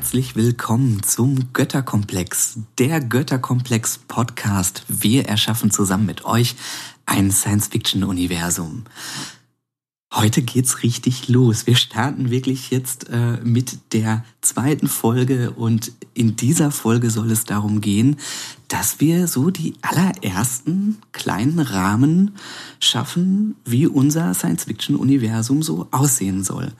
Herzlich willkommen zum Götterkomplex, der Götterkomplex Podcast. Wir erschaffen zusammen mit euch ein Science-Fiction-Universum. Heute geht's richtig los. Wir starten wirklich jetzt äh, mit der zweiten Folge und in dieser Folge soll es darum gehen, dass wir so die allerersten kleinen Rahmen schaffen, wie unser Science-Fiction-Universum so aussehen soll.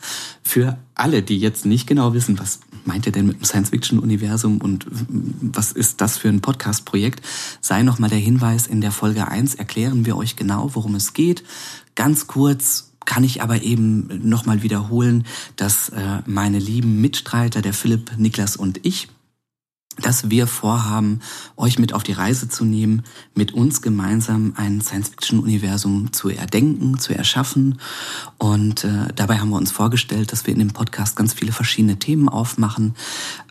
Für alle, die jetzt nicht genau wissen, was meint ihr denn mit dem Science-Fiction-Universum und was ist das für ein Podcast-Projekt, sei nochmal der Hinweis, in der Folge 1 erklären wir euch genau, worum es geht. Ganz kurz, kann ich aber eben nochmal wiederholen, dass äh, meine lieben Mitstreiter, der Philipp, Niklas und ich, dass wir vorhaben, euch mit auf die Reise zu nehmen, mit uns gemeinsam ein Science-Fiction-Universum zu erdenken, zu erschaffen. Und äh, dabei haben wir uns vorgestellt, dass wir in dem Podcast ganz viele verschiedene Themen aufmachen,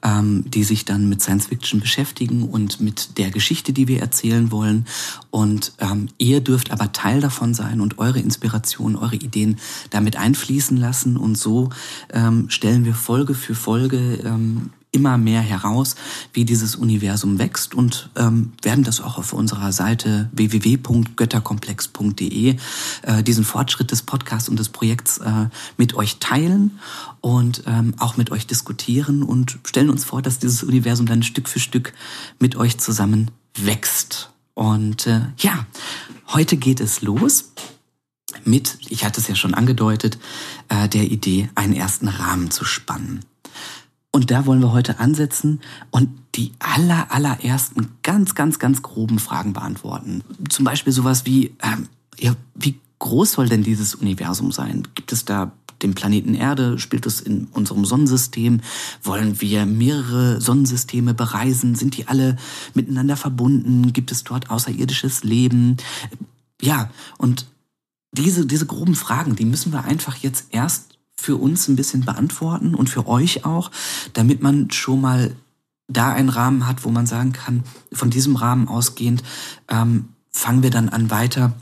ähm, die sich dann mit Science-Fiction beschäftigen und mit der Geschichte, die wir erzählen wollen. Und ähm, ihr dürft aber Teil davon sein und eure Inspirationen, eure Ideen damit einfließen lassen. Und so ähm, stellen wir Folge für Folge ähm, immer mehr heraus, wie dieses Universum wächst und ähm, werden das auch auf unserer Seite www.götterkomplex.de äh, diesen Fortschritt des Podcasts und des Projekts äh, mit euch teilen und ähm, auch mit euch diskutieren und stellen uns vor, dass dieses Universum dann Stück für Stück mit euch zusammen wächst. Und äh, ja, heute geht es los mit, ich hatte es ja schon angedeutet, äh, der Idee, einen ersten Rahmen zu spannen. Und da wollen wir heute ansetzen und die aller, allerersten ganz, ganz, ganz groben Fragen beantworten. Zum Beispiel sowas wie, ähm, ja, wie groß soll denn dieses Universum sein? Gibt es da den Planeten Erde? Spielt es in unserem Sonnensystem? Wollen wir mehrere Sonnensysteme bereisen? Sind die alle miteinander verbunden? Gibt es dort außerirdisches Leben? Ja, und diese, diese groben Fragen, die müssen wir einfach jetzt erst für uns ein bisschen beantworten und für euch auch, damit man schon mal da einen Rahmen hat, wo man sagen kann, von diesem Rahmen ausgehend ähm, fangen wir dann an weiter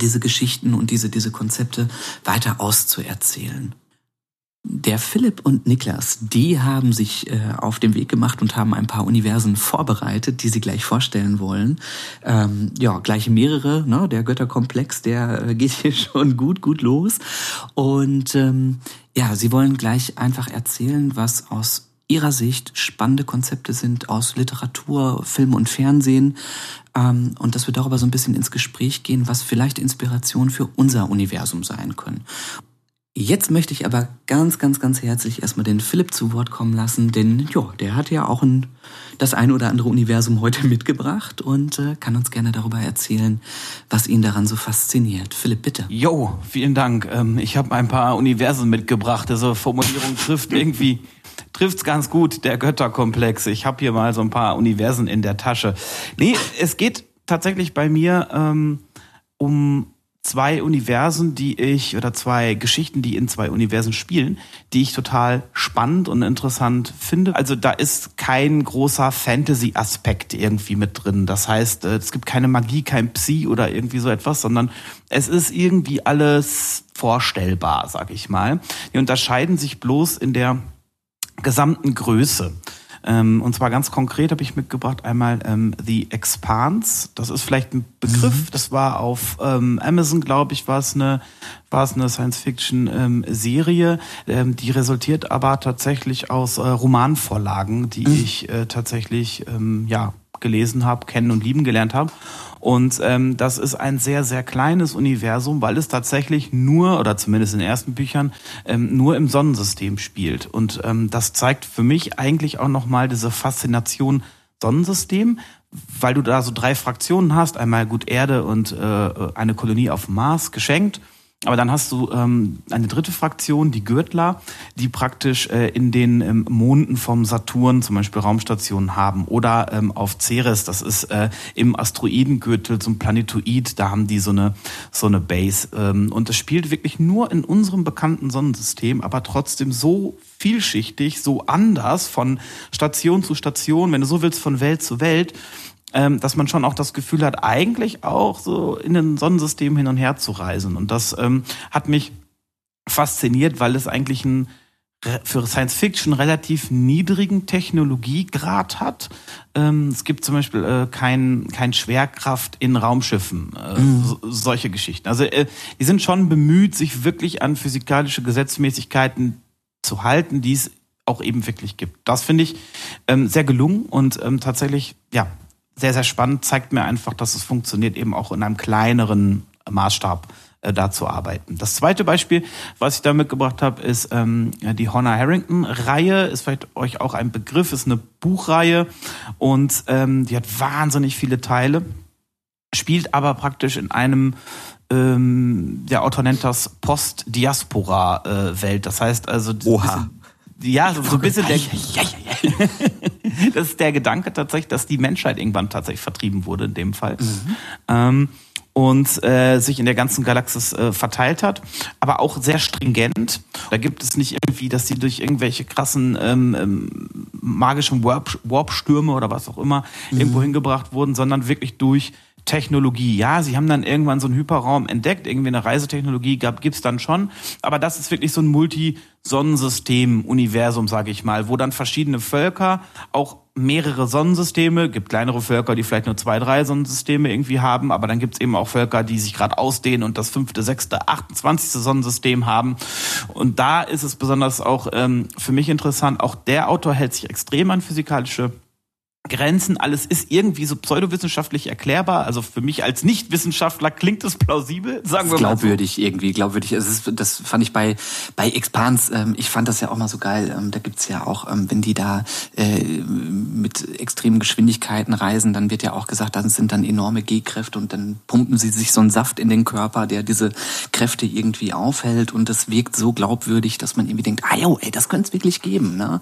diese Geschichten und diese, diese Konzepte weiter auszuerzählen. Der Philipp und Niklas, die haben sich äh, auf den Weg gemacht und haben ein paar Universen vorbereitet, die sie gleich vorstellen wollen. Ähm, ja, gleich mehrere. Ne? Der Götterkomplex, der äh, geht hier schon gut, gut los. Und ähm, ja, sie wollen gleich einfach erzählen, was aus ihrer Sicht spannende Konzepte sind aus Literatur, Film und Fernsehen. Ähm, und dass wir darüber so ein bisschen ins Gespräch gehen, was vielleicht Inspiration für unser Universum sein können. Jetzt möchte ich aber ganz, ganz, ganz herzlich erstmal den Philipp zu Wort kommen lassen, denn ja, der hat ja auch ein, das ein oder andere Universum heute mitgebracht und äh, kann uns gerne darüber erzählen, was ihn daran so fasziniert. Philipp, bitte. Jo, vielen Dank. Ähm, ich habe ein paar Universen mitgebracht. Also Formulierung trifft irgendwie trifft's ganz gut, der Götterkomplex. Ich habe hier mal so ein paar Universen in der Tasche. Nee, es geht tatsächlich bei mir ähm, um zwei Universen, die ich, oder zwei Geschichten, die in zwei Universen spielen, die ich total spannend und interessant finde. Also da ist kein großer Fantasy-Aspekt irgendwie mit drin. Das heißt, äh, es gibt keine Magie, kein Psi oder irgendwie so etwas, sondern es ist irgendwie alles vorstellbar, sag ich mal. Die unterscheiden sich bloß in der gesamten Größe. Ähm, und zwar ganz konkret habe ich mitgebracht einmal ähm, The Expanse. Das ist vielleicht ein Begriff. Mhm. Das war auf ähm, Amazon, glaube ich, war es eine war es eine Science-Fiction-Serie. Ähm, die resultiert aber tatsächlich aus äh, Romanvorlagen, die mhm. ich äh, tatsächlich ähm, ja gelesen habe, kennen und lieben gelernt habe. Und ähm, das ist ein sehr, sehr kleines Universum, weil es tatsächlich nur, oder zumindest in den ersten Büchern, ähm, nur im Sonnensystem spielt. Und ähm, das zeigt für mich eigentlich auch nochmal diese Faszination Sonnensystem, weil du da so drei Fraktionen hast, einmal gut Erde und äh, eine Kolonie auf Mars geschenkt aber dann hast du ähm, eine dritte Fraktion, die Gürtler, die praktisch äh, in den ähm, Monden vom Saturn zum Beispiel Raumstationen haben. Oder ähm, auf Ceres, das ist äh, im Asteroidengürtel ein Planetoid, da haben die so eine, so eine Base. Ähm, und das spielt wirklich nur in unserem bekannten Sonnensystem, aber trotzdem so vielschichtig, so anders von Station zu Station, wenn du so willst, von Welt zu Welt ähm, dass man schon auch das Gefühl hat, eigentlich auch so in den Sonnensystem hin und her zu reisen. Und das ähm, hat mich fasziniert, weil es eigentlich ein für Science Fiction relativ niedrigen Technologiegrad hat. Ähm, es gibt zum Beispiel äh, kein, kein Schwerkraft in Raumschiffen, äh, mhm. so, solche Geschichten. Also äh, die sind schon bemüht, sich wirklich an physikalische Gesetzmäßigkeiten zu halten, die es auch eben wirklich gibt. Das finde ich ähm, sehr gelungen und ähm, tatsächlich, ja, sehr, sehr spannend, zeigt mir einfach, dass es funktioniert, eben auch in einem kleineren Maßstab äh, da zu arbeiten. Das zweite Beispiel, was ich da mitgebracht habe, ist ähm, die Honor Harrington-Reihe. Ist vielleicht euch auch ein Begriff, ist eine Buchreihe und ähm, die hat wahnsinnig viele Teile, spielt aber praktisch in einem ähm, der Autor nennt das Post-Diaspora-Welt. das heißt also Oha. Ja, so, so ein bisschen der, das ist der Gedanke tatsächlich, dass die Menschheit irgendwann tatsächlich vertrieben wurde in dem Fall. Mhm. Ähm, und äh, sich in der ganzen Galaxis äh, verteilt hat, aber auch sehr stringent. Da gibt es nicht irgendwie, dass sie durch irgendwelche krassen ähm, ähm, magischen Warp, Warp-Stürme oder was auch immer mhm. irgendwo hingebracht wurden, sondern wirklich durch Technologie. Ja, sie haben dann irgendwann so einen Hyperraum entdeckt, irgendwie eine Reisetechnologie gab gibt's dann schon, aber das ist wirklich so ein Multi-Sonnensystem-Universum, sage ich mal, wo dann verschiedene Völker auch mehrere Sonnensysteme, gibt kleinere Völker, die vielleicht nur zwei, drei Sonnensysteme irgendwie haben, aber dann gibt's eben auch Völker, die sich gerade ausdehnen und das fünfte, sechste, achtundzwanzigste Sonnensystem haben. Und da ist es besonders auch ähm, für mich interessant, auch der Autor hält sich extrem an physikalische Grenzen, alles ist irgendwie so pseudowissenschaftlich erklärbar. Also für mich als Nichtwissenschaftler klingt es plausibel, sagen wir mal. Glaubwürdig so. irgendwie, glaubwürdig. Ist, das fand ich bei bei Expans, ähm, ich fand das ja auch mal so geil. Ähm, da gibt's ja auch, ähm, wenn die da äh, mit extremen Geschwindigkeiten reisen, dann wird ja auch gesagt, das sind dann enorme G-Kräfte und dann pumpen sie sich so einen Saft in den Körper, der diese Kräfte irgendwie aufhält und das wirkt so glaubwürdig, dass man irgendwie denkt, ah jo, ey, das könnte es wirklich geben. Ne?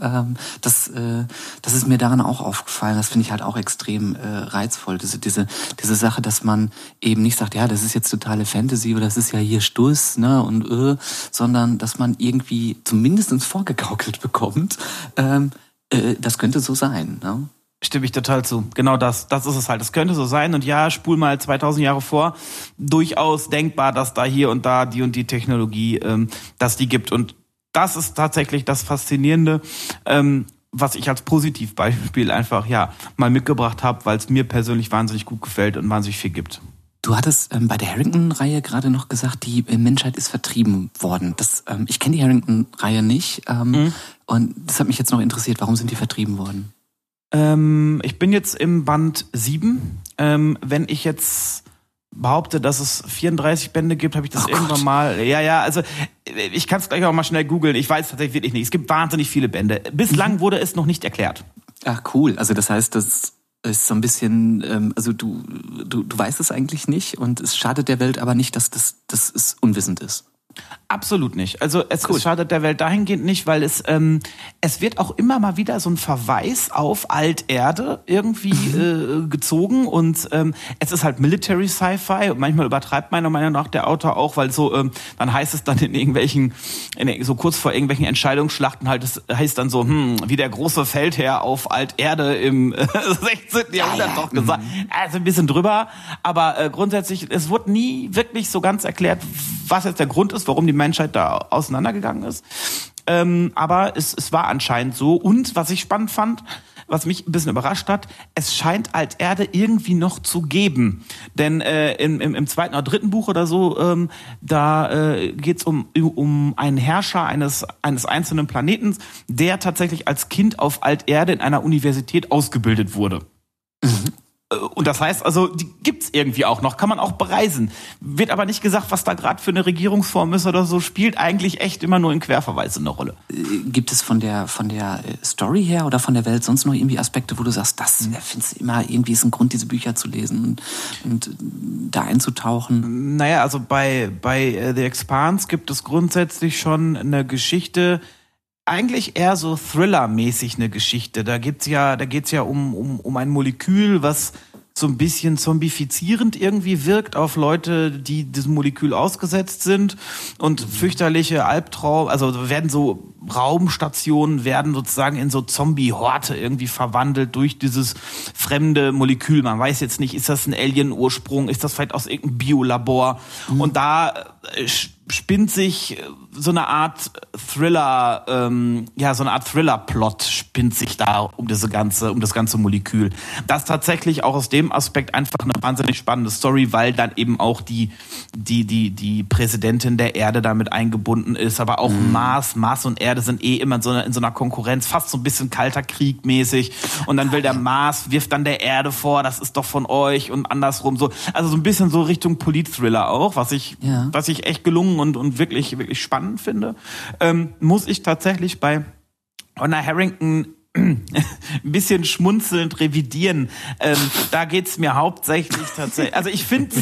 Ähm, das, äh, das ist mir daran auch aufgefallen. Das finde ich halt auch extrem äh, reizvoll. Diese, diese, diese Sache, dass man eben nicht sagt, ja, das ist jetzt totale Fantasy oder das ist ja hier Stuss, ne, und äh, sondern dass man irgendwie zumindest ins vorgegaukelt bekommt, ähm, äh, das könnte so sein. Ne? Stimme ich total zu. Genau das. Das ist es halt. Es könnte so sein. Und ja, spul mal 2000 Jahre vor. Durchaus denkbar, dass da hier und da die und die Technologie, ähm, dass die gibt. Und das ist tatsächlich das Faszinierende. Ähm, was ich als Positivbeispiel einfach ja mal mitgebracht habe, weil es mir persönlich wahnsinnig gut gefällt und wahnsinnig viel gibt. Du hattest ähm, bei der Harrington-Reihe gerade noch gesagt, die äh, Menschheit ist vertrieben worden. Das, ähm, ich kenne die Harrington-Reihe nicht ähm, mhm. und das hat mich jetzt noch interessiert. Warum sind die vertrieben worden? Ähm, ich bin jetzt im Band 7. Ähm, wenn ich jetzt behaupte, dass es 34 Bände gibt, habe ich das oh irgendwann Gott. mal. Ja, ja, also ich kann es gleich auch mal schnell googeln. Ich weiß tatsächlich wirklich nicht. Es gibt wahnsinnig viele Bände. Bislang mhm. wurde es noch nicht erklärt. Ach cool. Also das heißt, das ist so ein bisschen, ähm, also du, du, du weißt es eigentlich nicht und es schadet der Welt aber nicht, dass das, dass es unwissend ist. Absolut nicht. Also es, cool. es, schadet der Welt dahingehend nicht, weil es ähm, es wird auch immer mal wieder so ein Verweis auf Alterde irgendwie mhm. äh, gezogen und ähm, es ist halt Military Sci-Fi und manchmal übertreibt meiner Meinung nach der Autor auch, weil so ähm, dann heißt es dann in irgendwelchen in, so kurz vor irgendwelchen Entscheidungsschlachten halt es heißt dann so hm wie der große Feldherr auf Alterde im äh, 16. Jahrhundert ja, ja. doch gesagt. Mhm. Also ein bisschen drüber, aber äh, grundsätzlich es wurde nie wirklich so ganz erklärt, was jetzt der Grund ist, warum die Menschheit da auseinandergegangen ist. Ähm, aber es, es war anscheinend so. Und was ich spannend fand, was mich ein bisschen überrascht hat, es scheint Alterde irgendwie noch zu geben. Denn äh, im, im, im zweiten oder dritten Buch oder so, ähm, da äh, geht um, um einen Herrscher eines, eines einzelnen Planeten, der tatsächlich als Kind auf Alterde in einer Universität ausgebildet wurde. Mhm. Äh, und das heißt also, die gibt's irgendwie auch noch, kann man auch bereisen. Wird aber nicht gesagt, was da gerade für eine Regierungsform ist oder so, spielt eigentlich echt immer nur in Querverweisen eine Rolle. Äh, gibt es von der, von der äh, Story her oder von der Welt sonst noch irgendwie Aspekte, wo du sagst, das hm. findest du immer irgendwie ist ein Grund, diese Bücher zu lesen und, und da einzutauchen? Naja, also bei, bei The Expanse gibt es grundsätzlich schon eine Geschichte, eigentlich eher so Thriller-mäßig eine Geschichte. Da gibt's ja, da geht's ja um, um, um ein Molekül, was so ein bisschen zombifizierend irgendwie wirkt auf Leute, die diesem Molekül ausgesetzt sind und fürchterliche Albtraum, also werden so Raumstationen werden sozusagen in so Zombie-Horte irgendwie verwandelt durch dieses fremde Molekül. Man weiß jetzt nicht, ist das ein Alien-Ursprung, ist das vielleicht aus irgendeinem Biolabor? Mhm. Und da äh, spinnt sich so eine Art Thriller, ähm, ja, so eine Art Thriller-Plot spinnt sich da um diese ganze, um das ganze Molekül. Das tatsächlich auch aus dem Aspekt einfach eine wahnsinnig spannende Story, weil dann eben auch die, die, die, die Präsidentin der Erde damit eingebunden ist, aber auch mhm. Mars, Mars und Erde sind eh immer in so, einer, in so einer Konkurrenz, fast so ein bisschen kalter Krieg mäßig. Und dann will der Mars, wirft dann der Erde vor, das ist doch von euch und andersrum so. Also so ein bisschen so Richtung Polit-Thriller auch, was ich, ja. was ich echt gelungen und, und wirklich, wirklich spannend finde, ähm, muss ich tatsächlich bei Honor Harrington ein bisschen schmunzelnd revidieren. Ähm, da geht's mir hauptsächlich tatsächlich. Also ich finde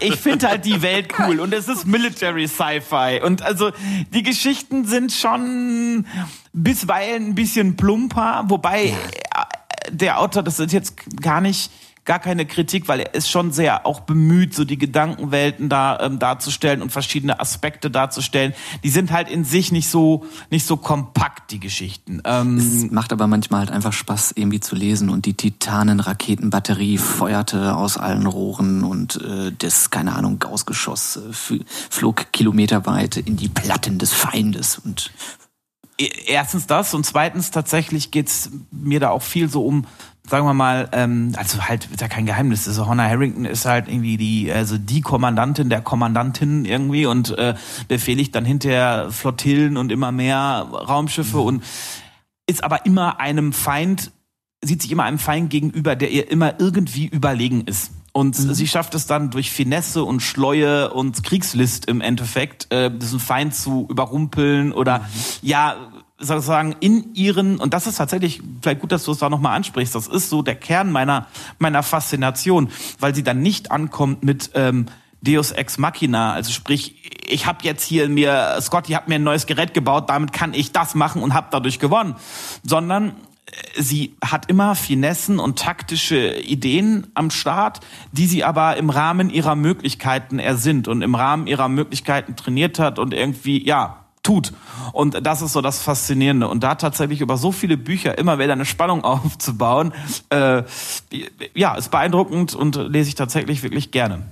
ich find halt die Welt cool und es ist Military Sci-Fi. Und also die Geschichten sind schon bisweilen ein bisschen plumper, wobei ja. der Autor, das ist jetzt gar nicht gar keine Kritik, weil er ist schon sehr auch bemüht, so die Gedankenwelten da ähm, darzustellen und verschiedene Aspekte darzustellen. Die sind halt in sich nicht so nicht so kompakt die Geschichten. Ähm, es macht aber manchmal halt einfach Spaß irgendwie zu lesen und die Titanen-Raketenbatterie feuerte aus allen Rohren und äh, das keine Ahnung Gaussgeschoss äh, flog kilometerweit in die Platten des Feindes und e, Erstens das und zweitens tatsächlich geht's mir da auch viel so um sagen wir mal, ähm, also halt ist ja kein Geheimnis. Also Hannah Harrington ist halt irgendwie die, also die Kommandantin der Kommandantin irgendwie und äh, befehligt dann hinterher Flottillen und immer mehr Raumschiffe mhm. und ist aber immer einem Feind, sieht sich immer einem Feind gegenüber, der ihr immer irgendwie überlegen ist. Und mhm. sie schafft es dann durch Finesse und Schleue und Kriegslist im Endeffekt, äh, diesen Feind zu überrumpeln oder mhm. ja, sozusagen in ihren, und das ist tatsächlich, vielleicht gut, dass du es da nochmal ansprichst, das ist so der Kern meiner, meiner Faszination, weil sie dann nicht ankommt mit ähm, Deus Ex Machina, also sprich, ich habe jetzt hier mir, Scotty hat mir ein neues Gerät gebaut, damit kann ich das machen und habe dadurch gewonnen, sondern äh, sie hat immer Finessen und taktische Ideen am Start, die sie aber im Rahmen ihrer Möglichkeiten ersinnt und im Rahmen ihrer Möglichkeiten trainiert hat und irgendwie, ja, tut. Und das ist so das Faszinierende. Und da tatsächlich über so viele Bücher immer wieder eine Spannung aufzubauen, äh, ja, ist beeindruckend und lese ich tatsächlich wirklich gerne.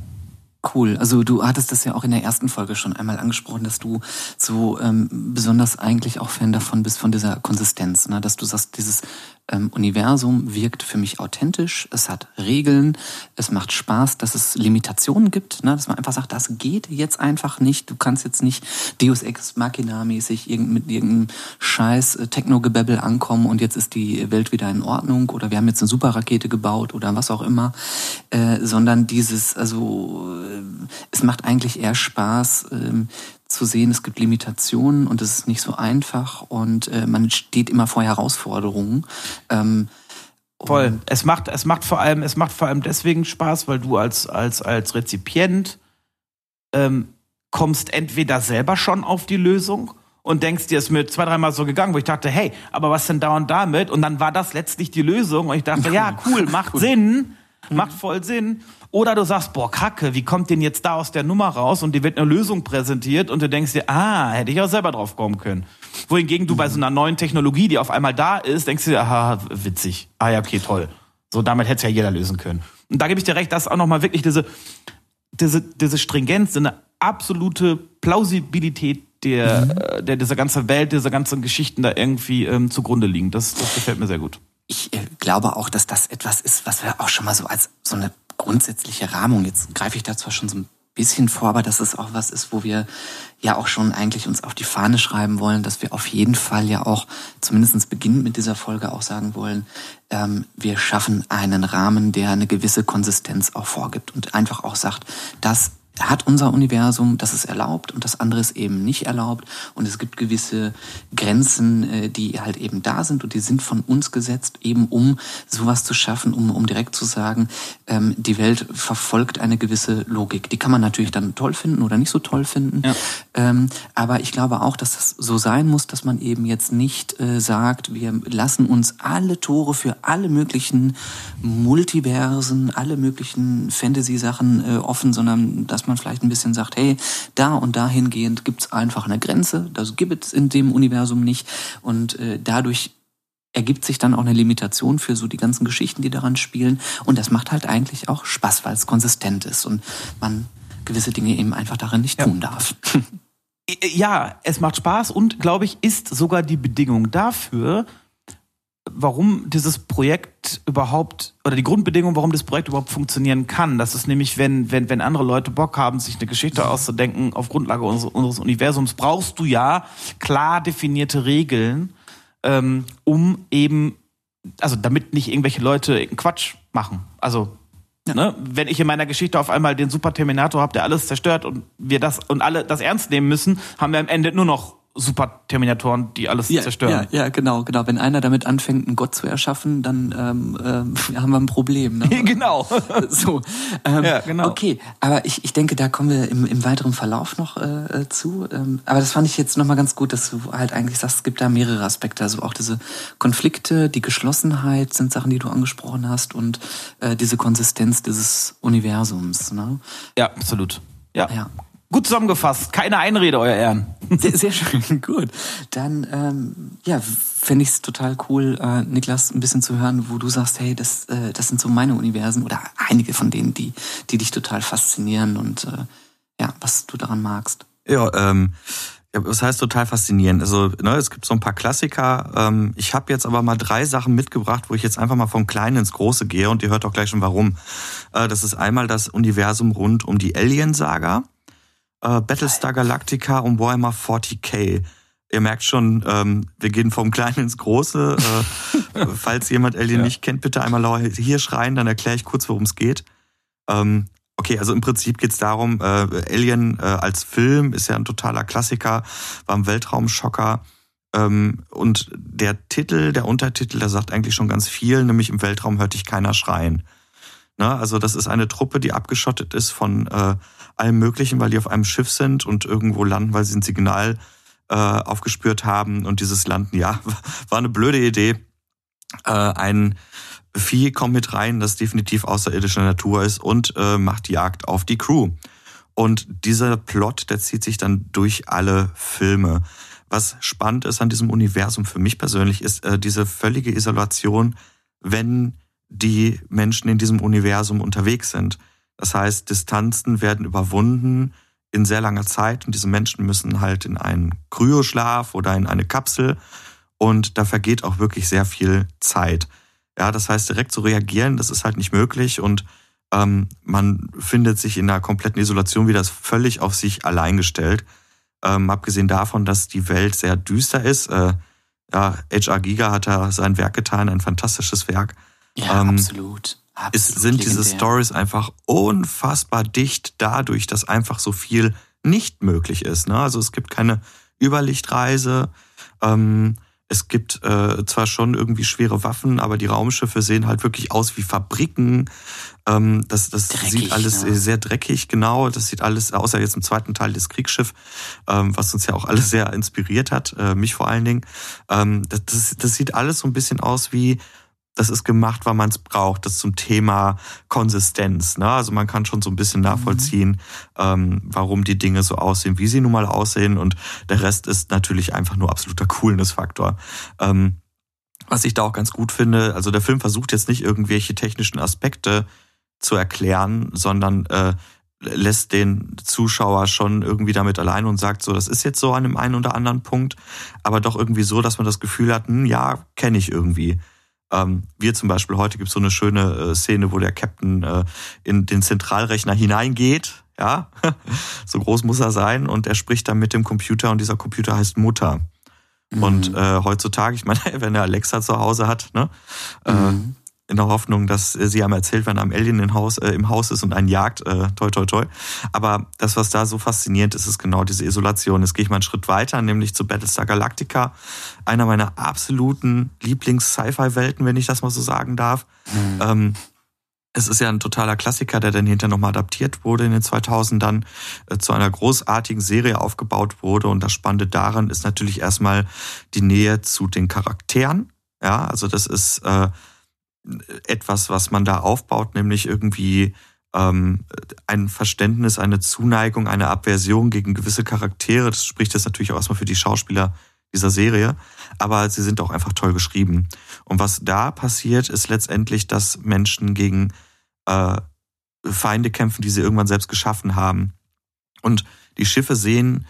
Cool. Also du hattest das ja auch in der ersten Folge schon einmal angesprochen, dass du so ähm, besonders eigentlich auch Fan davon bist, von dieser Konsistenz, ne? dass du sagst, dieses ähm, Universum wirkt für mich authentisch, es hat Regeln, es macht Spaß, dass es Limitationen gibt, ne? dass man einfach sagt, das geht jetzt einfach nicht, du kannst jetzt nicht Deus Ex Machina mäßig mit irgendeinem scheiß äh, Techno-Gebäbbel ankommen und jetzt ist die Welt wieder in Ordnung oder wir haben jetzt eine Superrakete gebaut oder was auch immer, äh, sondern dieses, also äh, es macht eigentlich eher Spaß, äh, zu sehen, es gibt Limitationen und es ist nicht so einfach und äh, man steht immer vor Herausforderungen. Ähm, Voll. Es macht, es macht vor allem, es macht vor allem deswegen Spaß, weil du als, als, als Rezipient ähm, kommst entweder selber schon auf die Lösung und denkst dir, es ist mir zwei, dreimal so gegangen, wo ich dachte, hey, aber was denn da und damit? Und dann war das letztlich die Lösung und ich dachte, ja, cool, macht cool. Sinn, macht voll Sinn. Oder du sagst, boah, Kacke, wie kommt denn jetzt da aus der Nummer raus und dir wird eine Lösung präsentiert und du denkst dir, ah, hätte ich auch selber drauf kommen können. Wohingegen du bei so einer neuen Technologie, die auf einmal da ist, denkst dir, aha, witzig. Ah ja, okay, toll. So, damit hätte es ja jeder lösen können. Und da gebe ich dir recht, dass auch nochmal wirklich diese, diese, diese Stringenz, eine absolute Plausibilität der, mhm. Äh, der dieser ganzen Welt, dieser ganzen Geschichten da irgendwie ähm, zugrunde liegen. Das, das gefällt mir sehr gut. Ich äh, glaube auch, dass das etwas ist, was wir auch schon mal so als so eine grundsätzliche Rahmung. Jetzt greife ich da zwar schon so ein bisschen vor, aber dass es auch was ist, wo wir ja auch schon eigentlich uns auf die Fahne schreiben wollen, dass wir auf jeden Fall ja auch zumindestens beginnend mit dieser Folge auch sagen wollen, ähm, wir schaffen einen Rahmen, der eine gewisse Konsistenz auch vorgibt und einfach auch sagt, das hat unser Universum, das ist erlaubt und das andere ist eben nicht erlaubt. Und es gibt gewisse Grenzen, äh, die halt eben da sind und die sind von uns gesetzt, eben um sowas zu schaffen, um, um direkt zu sagen, ähm, die Welt verfolgt eine gewisse Logik. Die kann man natürlich dann toll finden oder nicht so toll finden. Ja. Ähm, aber ich glaube auch, dass das so sein muss, dass man eben jetzt nicht äh, sagt, wir lassen uns alle Tore für alle möglichen Multiversen, alle möglichen Fantasy-Sachen äh, offen, sondern dass man man vielleicht ein bisschen sagt, hey, da und dahingehend gibt es einfach eine Grenze, das gibt es in dem Universum nicht und äh, dadurch ergibt sich dann auch eine Limitation für so die ganzen Geschichten, die daran spielen und das macht halt eigentlich auch Spaß, weil es konsistent ist und man gewisse Dinge eben einfach darin nicht ja. tun darf. Ja, es macht Spaß und, glaube ich, ist sogar die Bedingung dafür, warum dieses Projekt überhaupt oder die Grundbedingung, warum das Projekt überhaupt funktionieren kann. Das ist nämlich, wenn, wenn, wenn andere Leute Bock haben, sich eine Geschichte auszudenken auf Grundlage unseres, unseres Universums, brauchst du ja klar definierte Regeln, ähm, um eben, also damit nicht irgendwelche Leute Quatsch machen. Also ja. Ne? Wenn ich in meiner Geschichte auf einmal den Super Terminator habe, der alles zerstört und wir das und alle das ernst nehmen müssen, haben wir am Ende nur noch Super-Terminatoren, die alles ja, zerstören. Ja, ja, genau, genau. Wenn einer damit anfängt, einen Gott zu erschaffen, dann ähm, ähm, haben wir ein Problem. Ne? genau. so. Ähm, ja, genau. Okay, aber ich, ich denke, da kommen wir im, im weiteren Verlauf noch äh, äh zu. Ähm, aber das fand ich jetzt nochmal ganz gut, dass du halt eigentlich sagst, es gibt da mehrere Aspekte. Also auch diese Konflikte, die Geschlossenheit sind Sachen, die du angesprochen hast und äh, diese Konsistenz dieses Universums. Ne? Ja, absolut. Ja. ja. Gut zusammengefasst. Keine Einrede, euer Ehren. Sehr, sehr schön, gut. Dann, ähm, ja, fände ich es total cool, äh, Niklas, ein bisschen zu hören, wo du sagst, hey, das, äh, das sind so meine Universen oder einige von denen, die, die dich total faszinieren und äh, ja, was du daran magst. Ja, ähm, ja, was heißt total faszinierend? Also, ne, es gibt so ein paar Klassiker. Ähm, ich habe jetzt aber mal drei Sachen mitgebracht, wo ich jetzt einfach mal vom Kleinen ins Große gehe und ihr hört auch gleich schon warum. Äh, das ist einmal das Universum rund um die Alien-Saga äh, Battlestar Galactica und Warhammer 40k. Ihr merkt schon, ähm, wir gehen vom Kleinen ins Große. Äh, falls jemand Alien ja. nicht kennt, bitte einmal hier schreien, dann erkläre ich kurz, worum es geht. Ähm, okay, also im Prinzip geht es darum, äh, Alien äh, als Film ist ja ein totaler Klassiker, war ein Weltraumschocker. Ähm, und der Titel, der Untertitel, der sagt eigentlich schon ganz viel, nämlich im Weltraum hört dich keiner schreien. Ne? Also das ist eine Truppe, die abgeschottet ist von äh, allem Möglichen, weil die auf einem Schiff sind und irgendwo landen, weil sie ein Signal äh, aufgespürt haben. Und dieses Landen, ja, war eine blöde Idee. Äh, ein Vieh kommt mit rein, das definitiv außerirdischer Natur ist und äh, macht Jagd auf die Crew. Und dieser Plot, der zieht sich dann durch alle Filme. Was spannend ist an diesem Universum für mich persönlich, ist äh, diese völlige Isolation, wenn die Menschen in diesem Universum unterwegs sind. Das heißt, Distanzen werden überwunden in sehr langer Zeit und diese Menschen müssen halt in einen Kryoschlaf oder in eine Kapsel und da vergeht auch wirklich sehr viel Zeit. Ja, das heißt, direkt zu reagieren, das ist halt nicht möglich und ähm, man findet sich in einer kompletten Isolation wieder völlig auf sich allein gestellt. Ähm, abgesehen davon, dass die Welt sehr düster ist. Äh, ja, H.R. Giga hat da sein Werk getan, ein fantastisches Werk. Ja, ähm, absolut. absolut. Es sind legendär. diese Stories einfach unfassbar dicht dadurch, dass einfach so viel nicht möglich ist. Ne? Also es gibt keine Überlichtreise. Ähm, es gibt äh, zwar schon irgendwie schwere Waffen, aber die Raumschiffe sehen halt wirklich aus wie Fabriken. Ähm, das das dreckig, sieht alles ne? sehr dreckig, genau. Das sieht alles, außer jetzt im zweiten Teil des Kriegsschiff, ähm, was uns ja auch alles sehr inspiriert hat, äh, mich vor allen Dingen. Ähm, das, das, das sieht alles so ein bisschen aus wie das ist gemacht, weil man es braucht. Das zum Thema Konsistenz. Ne? Also man kann schon so ein bisschen mhm. nachvollziehen, mhm. ähm, warum die Dinge so aussehen, wie sie nun mal aussehen. Und der Rest ist natürlich einfach nur absoluter Coolness-Faktor. Ähm, was ich da auch ganz gut finde, also der Film versucht jetzt nicht irgendwelche technischen Aspekte zu erklären, sondern äh, lässt den Zuschauer schon irgendwie damit allein und sagt so, das ist jetzt so an dem einen oder anderen Punkt, aber doch irgendwie so, dass man das Gefühl hat, hm, ja, kenne ich irgendwie. Ähm, wir zum Beispiel, heute gibt es so eine schöne äh, Szene, wo der Captain äh, in den Zentralrechner hineingeht. Ja, so groß muss er sein und er spricht dann mit dem Computer und dieser Computer heißt Mutter. Mhm. Und äh, heutzutage, ich meine, wenn er Alexa zu Hause hat, ne, äh, mhm in der Hoffnung, dass sie einem erzählt, wenn am Alien im Haus, äh, im Haus ist und einen jagt. Äh, toi, toi, toi. Aber das, was da so faszinierend ist, ist genau diese Isolation. Jetzt gehe ich mal einen Schritt weiter, nämlich zu Battlestar Galactica. Einer meiner absoluten Lieblings-Sci-Fi-Welten, wenn ich das mal so sagen darf. Mhm. Ähm, es ist ja ein totaler Klassiker, der dann hinterher nochmal adaptiert wurde in den 2000ern, äh, zu einer großartigen Serie aufgebaut wurde. Und das Spannende daran ist natürlich erstmal die Nähe zu den Charakteren. Ja, also das ist äh, etwas, was man da aufbaut, nämlich irgendwie ähm, ein Verständnis, eine Zuneigung, eine Aversion gegen gewisse Charaktere. Das spricht jetzt natürlich auch erstmal für die Schauspieler dieser Serie, aber sie sind auch einfach toll geschrieben. Und was da passiert, ist letztendlich, dass Menschen gegen äh, Feinde kämpfen, die sie irgendwann selbst geschaffen haben. Und die Schiffe sehen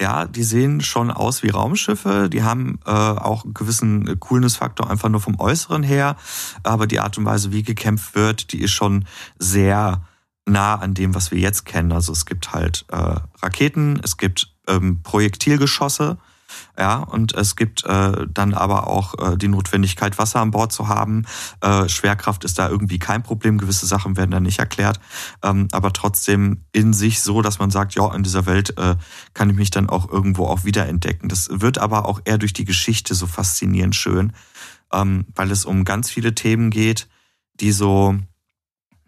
ja, die sehen schon aus wie Raumschiffe, die haben äh, auch einen gewissen Coolness-Faktor einfach nur vom Äußeren her, aber die Art und Weise, wie gekämpft wird, die ist schon sehr nah an dem, was wir jetzt kennen. Also es gibt halt äh, Raketen, es gibt ähm, Projektilgeschosse, ja, und es gibt äh, dann aber auch äh, die Notwendigkeit, Wasser an Bord zu haben. Äh, Schwerkraft ist da irgendwie kein Problem. Gewisse Sachen werden da nicht erklärt. Ähm, aber trotzdem in sich so, dass man sagt, ja, in dieser Welt äh, kann ich mich dann auch irgendwo auch wiederentdecken. Das wird aber auch eher durch die Geschichte so faszinierend schön, ähm, weil es um ganz viele Themen geht, die so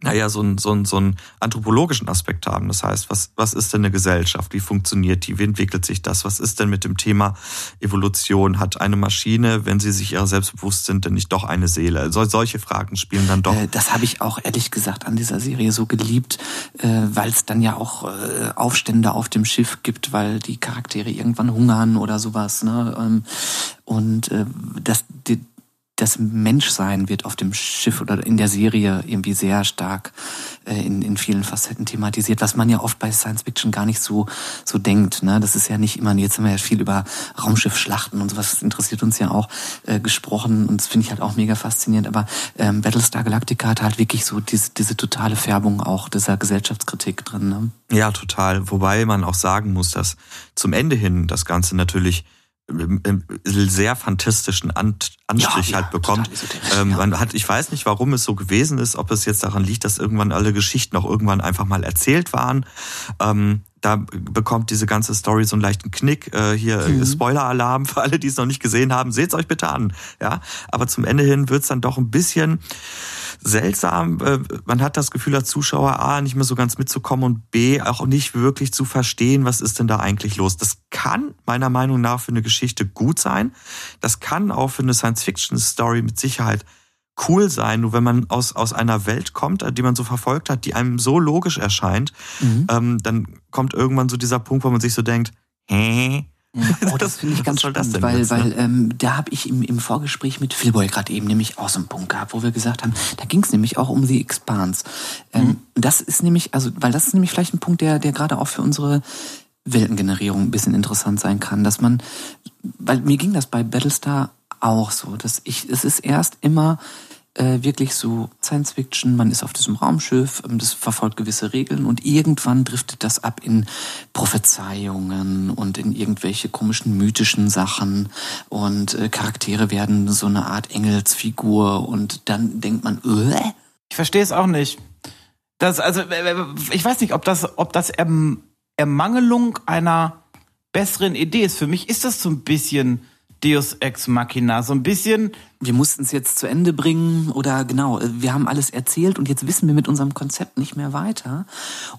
naja, so einen, so, einen, so einen anthropologischen Aspekt haben. Das heißt, was, was ist denn eine Gesellschaft? Wie funktioniert die? Wie entwickelt sich das? Was ist denn mit dem Thema Evolution? Hat eine Maschine, wenn sie sich ihrer selbst bewusst sind, denn nicht doch eine Seele? So, solche Fragen spielen dann doch. Äh, das habe ich auch ehrlich gesagt an dieser Serie so geliebt, äh, weil es dann ja auch äh, Aufstände auf dem Schiff gibt, weil die Charaktere irgendwann hungern oder sowas. Ne? Ähm, und das, das Menschsein wird auf dem Schiff oder in der Serie irgendwie sehr stark äh, in, in vielen Facetten thematisiert, was man ja oft bei Science Fiction gar nicht so, so denkt. Ne? Das ist ja nicht immer, jetzt haben wir ja viel über Raumschiffschlachten und sowas, das interessiert uns ja auch, äh, gesprochen und das finde ich halt auch mega faszinierend. Aber ähm, Battlestar Galactica hat halt wirklich so diese, diese totale Färbung auch dieser Gesellschaftskritik drin. Ne? Ja, total. Wobei man auch sagen muss, dass zum Ende hin das Ganze natürlich sehr fantastischen Anstrich ja, halt bekommt. Ähm, man hat, ich weiß nicht, warum es so gewesen ist, ob es jetzt daran liegt, dass irgendwann alle Geschichten auch irgendwann einfach mal erzählt waren. Ähm, da bekommt diese ganze Story so einen leichten Knick. Äh, hier mhm. Spoiler-Alarm für alle, die es noch nicht gesehen haben. Seht's euch bitte an. Ja, aber zum Ende hin wird's dann doch ein bisschen seltsam. Äh, man hat das Gefühl als Zuschauer, A, nicht mehr so ganz mitzukommen und B, auch nicht wirklich zu verstehen, was ist denn da eigentlich los. Das kann meiner Meinung nach für eine Geschichte gut sein. Das kann auch für eine Science-Fiction-Story mit Sicherheit cool sein, nur wenn man aus, aus einer Welt kommt, die man so verfolgt hat, die einem so logisch erscheint, mhm. ähm, dann kommt irgendwann so dieser Punkt, wo man sich so denkt, hä? Oh, das finde ich ganz spannend, weil, jetzt, ne? weil ähm, da habe ich im, im Vorgespräch mit Philboy gerade eben nämlich auch so einen Punkt gehabt, wo wir gesagt haben, da ging es nämlich auch um die Expans. Ähm, mhm. Das ist nämlich, also, weil das ist nämlich vielleicht ein Punkt, der, der gerade auch für unsere Weltengenerierung ein bisschen interessant sein kann, dass man, weil mir ging das bei Battlestar auch so, dass ich, es ist erst immer äh, wirklich so Science Fiction, man ist auf diesem Raumschiff, ähm, das verfolgt gewisse Regeln und irgendwann driftet das ab in Prophezeiungen und in irgendwelche komischen mythischen Sachen und äh, Charaktere werden so eine Art Engelsfigur und dann denkt man, äh? Ich verstehe es auch nicht. Das, also, ich weiß nicht, ob das, ob das erm Ermangelung einer besseren Idee ist. Für mich ist das so ein bisschen Deus Ex Machina. So ein bisschen. Wir mussten es jetzt zu Ende bringen oder genau, wir haben alles erzählt und jetzt wissen wir mit unserem Konzept nicht mehr weiter.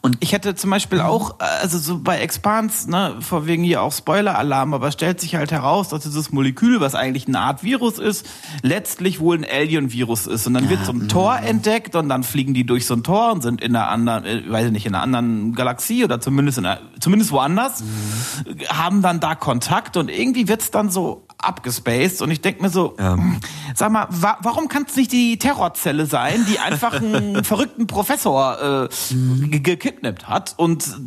Und ich hätte zum Beispiel auch, also so bei Expans, ne, vor wegen hier auch Spoiler-Alarm, aber stellt sich halt heraus, dass dieses Molekül, was eigentlich eine Art Virus ist, letztlich wohl ein Alien-Virus ist. Und dann wird so ein Tor entdeckt und dann fliegen die durch so ein Tor und sind in einer anderen, äh, weiß ich nicht, in einer anderen Galaxie oder zumindest in einer, zumindest woanders, mhm. haben dann da Kontakt und irgendwie wird's dann so abgespaced und ich denke mir so, ähm. Sag mal, wa warum kann es nicht die Terrorzelle sein, die einfach einen verrückten Professor äh, gekidnappt hat und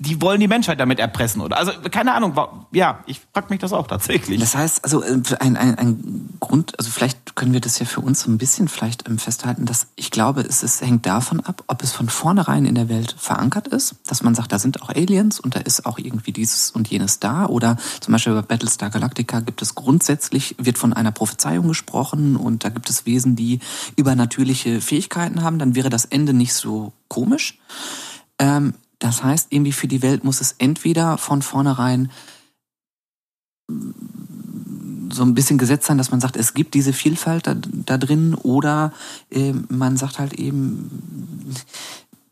die wollen die Menschheit damit erpressen oder? Also keine Ahnung ja ich frag mich das auch tatsächlich. Das heißt also äh, ein, ein, ein Grund also vielleicht können wir das ja für uns so ein bisschen vielleicht ähm, festhalten dass ich glaube es, es hängt davon ab ob es von vornherein in der Welt verankert ist dass man sagt da sind auch Aliens und da ist auch irgendwie dieses und jenes da oder zum Beispiel bei Battlestar Galactica gibt es grundsätzlich wird von einer Prophezeiung gesprochen und da gibt es Wesen die übernatürliche Fähigkeiten haben dann wäre das Ende nicht so komisch. Ähm, das heißt, irgendwie für die Welt muss es entweder von vornherein so ein bisschen gesetzt sein, dass man sagt, es gibt diese Vielfalt da, da drin oder äh, man sagt halt eben,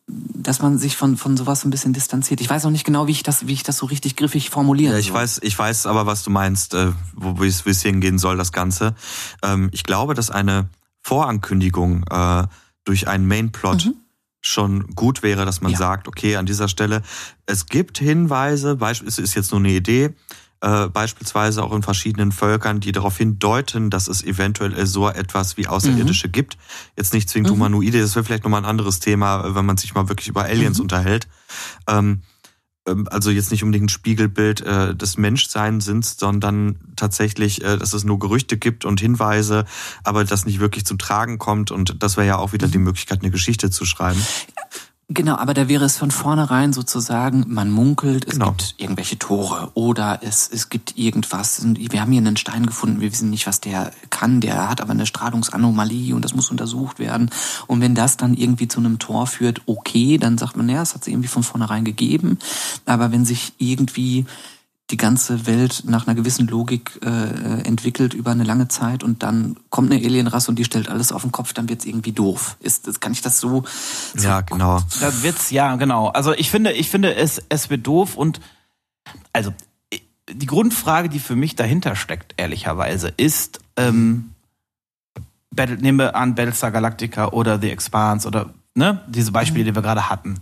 dass man sich von, von sowas ein bisschen distanziert. Ich weiß auch nicht genau, wie ich das, wie ich das so richtig griffig formuliere. Ja, ich weiß, ich weiß aber, was du meinst, äh, wo, es, wie es hingehen soll, das Ganze. Ähm, ich glaube, dass eine Vorankündigung äh, durch einen Mainplot mhm schon gut wäre, dass man ja. sagt, okay, an dieser Stelle, es gibt Hinweise, es ist jetzt nur eine Idee, äh, beispielsweise auch in verschiedenen Völkern, die darauf hindeuten, dass es eventuell so etwas wie Außerirdische mhm. gibt. Jetzt nicht zwingend mhm. Humanoide, das wäre vielleicht nochmal ein anderes Thema, wenn man sich mal wirklich über Aliens mhm. unterhält. Ähm, ähm, also jetzt nicht unbedingt ein Spiegelbild äh, des Menschseins sind, sondern tatsächlich, äh, dass es nur Gerüchte gibt und Hinweise, aber das nicht wirklich zum Tragen kommt. Und das wäre ja auch wieder die Möglichkeit, eine Geschichte zu schreiben. Genau, aber da wäre es von vornherein sozusagen, man munkelt, es Genau. gibt irgendwelche Tore oder es, es gibt irgendwas. Wir haben hier einen Stein gefunden, wir wissen nicht, was der kann, der hat aber eine Strahlungsanomalie und das muss untersucht werden. Und wenn das dann irgendwie zu einem Tor führt, okay, dann sagt man, ja, es hat es irgendwie von vornherein gegeben. Aber wenn sich irgendwie die ganze Welt nach einer gewissen Logik äh, entwickelt über eine lange Zeit und dann kommt eine Alienrasse und die stellt alles auf den Kopf, dann wird's irgendwie doof. Ist, das- kann ich das so, so Ja, genau. Da wird's, ja, genau. Also ich finde, ich finde, es, es wird doof und also die Grundfrage, die für mich dahinter steckt, ehrlicherweise, ist, ähm, Battle, nehmen wir an Battlestar Galactica oder The Expanse oder ne, diese Beispiele, die wir gerade hatten.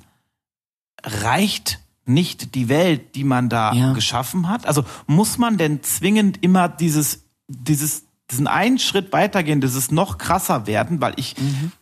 Reicht nicht die Welt, die man da Ja. geschaffen hat? Also muss man denn zwingend immer dieses, dieses, diesen einen Schritt weitergehen, dieses noch krasser werden, weil ich,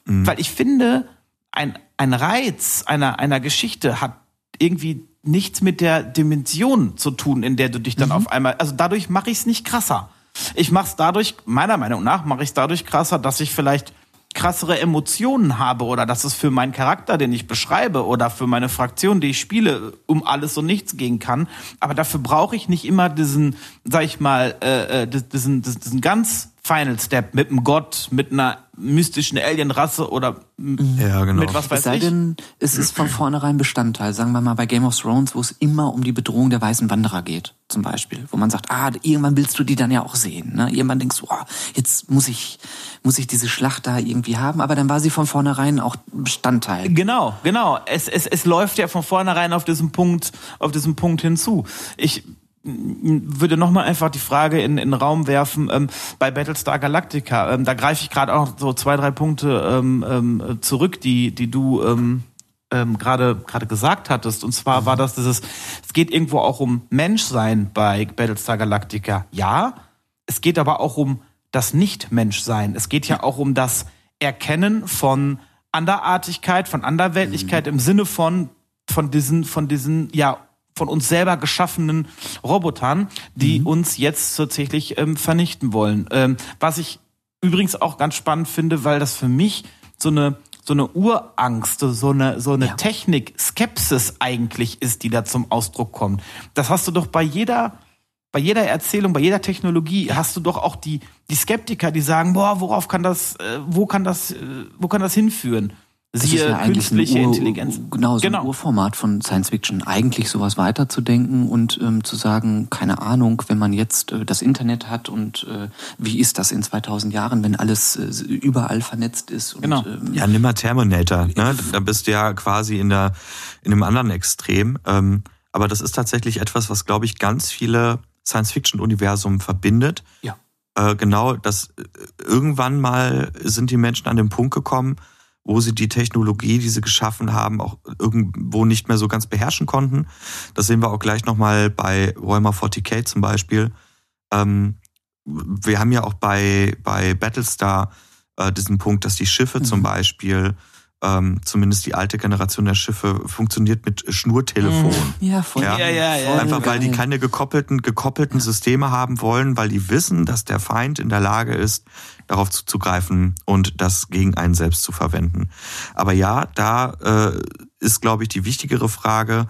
weil ich finde, ein, ein Reiz einer, einer Geschichte hat irgendwie nichts mit der Dimension zu tun, in der du dich dann auf einmal, also dadurch mache ich es nicht krasser. Ich mache es dadurch, meiner Meinung nach, mache ich es dadurch krasser, dass ich vielleicht krassere Emotionen habe oder dass es für meinen Charakter, den ich beschreibe oder für meine Fraktion, die ich spiele, um alles und nichts gehen kann. Aber dafür brauche ich nicht immer diesen, sag ich mal, äh, äh, diesen, diesen, diesen ganz Final Step mit einem Gott, mit einer mystischen Alienrasse oder m- Ja, genau. mit was Es weiß sei ich. denn, es ist von vornherein Bestandteil. Sagen wir mal bei Game of Thrones, wo es immer um die Bedrohung der weißen Wanderer geht, zum Beispiel. Wo man sagt, ah, irgendwann willst du die dann ja auch sehen. Ne? Irgendwann denkst du, oh, jetzt muss ich, muss ich diese Schlacht da irgendwie haben. Aber dann war sie von vornherein auch Bestandteil. Genau, genau. Es, es, es läuft ja von vornherein auf diesem Punkt, auf diesem Punkt hinzu. Ich würde nochmal einfach die Frage in, in den Raum werfen, ähm, bei Battlestar Galactica, ähm, da greife ich gerade auch so zwei, drei Punkte ähm, ähm, zurück, die, die du ähm, ähm, gerade gerade gesagt hattest. Und zwar war das dieses, es geht irgendwo auch um Menschsein bei Battlestar Galactica. Ja, es geht aber auch um das Nicht-Menschsein. Es geht ja auch um das Erkennen von Anderartigkeit, von Anderweltlichkeit im Sinne von, von diesen, von diesen, ja, von uns selber geschaffenen Robotern, die uns jetzt tatsächlich ähm, vernichten wollen. Ähm, was ich übrigens auch ganz spannend finde, weil das für mich so eine so eine Urangst, so eine so eine Ja. Technik-Skepsis eigentlich ist, die da zum Ausdruck kommt. Das hast du doch bei jeder bei jeder Erzählung, bei jeder Technologie hast du doch auch die die Skeptiker, die sagen, boah, worauf kann das, äh, wo kann das, äh, wo kann das hinführen? Siehe ja künstliche Ur, Intelligenz. Genau, so Genau. ein Urformat von Science Fiction. Eigentlich sowas weiterzudenken und ähm, zu sagen, keine Ahnung, wenn man jetzt äh, das Internet hat und äh, wie ist das in 2000 Jahren, wenn alles äh, überall vernetzt ist. Und, Genau. Ähm, Ja, nimm mal Terminator. Ne? Da bist du ja quasi in, der, in einem anderen Extrem. Ähm, aber das ist tatsächlich etwas, was, glaube ich, ganz viele Science-Fiction-Universum verbindet. Ja. Äh, genau, dass äh, irgendwann mal sind die Menschen an den Punkt gekommen, wo sie die Technologie, die sie geschaffen haben, auch irgendwo nicht mehr so ganz beherrschen konnten. Das sehen wir auch gleich nochmal bei Warhammer 40k zum Beispiel. Ähm, wir haben ja auch bei, bei Battlestar äh, diesen Punkt, dass die Schiffe zum Beispiel, ähm, zumindest die alte Generation der Schiffe, funktioniert mit Schnurtelefon. ja, voll. Ja. Ja, ja, ja. voll Einfach weil die geil. keine gekoppelten, gekoppelten Systeme haben wollen, weil die wissen, dass der Feind in der Lage ist, darauf zuzugreifen und das gegen einen selbst zu verwenden. Aber ja, da äh, ist, glaube ich, die wichtigere Frage,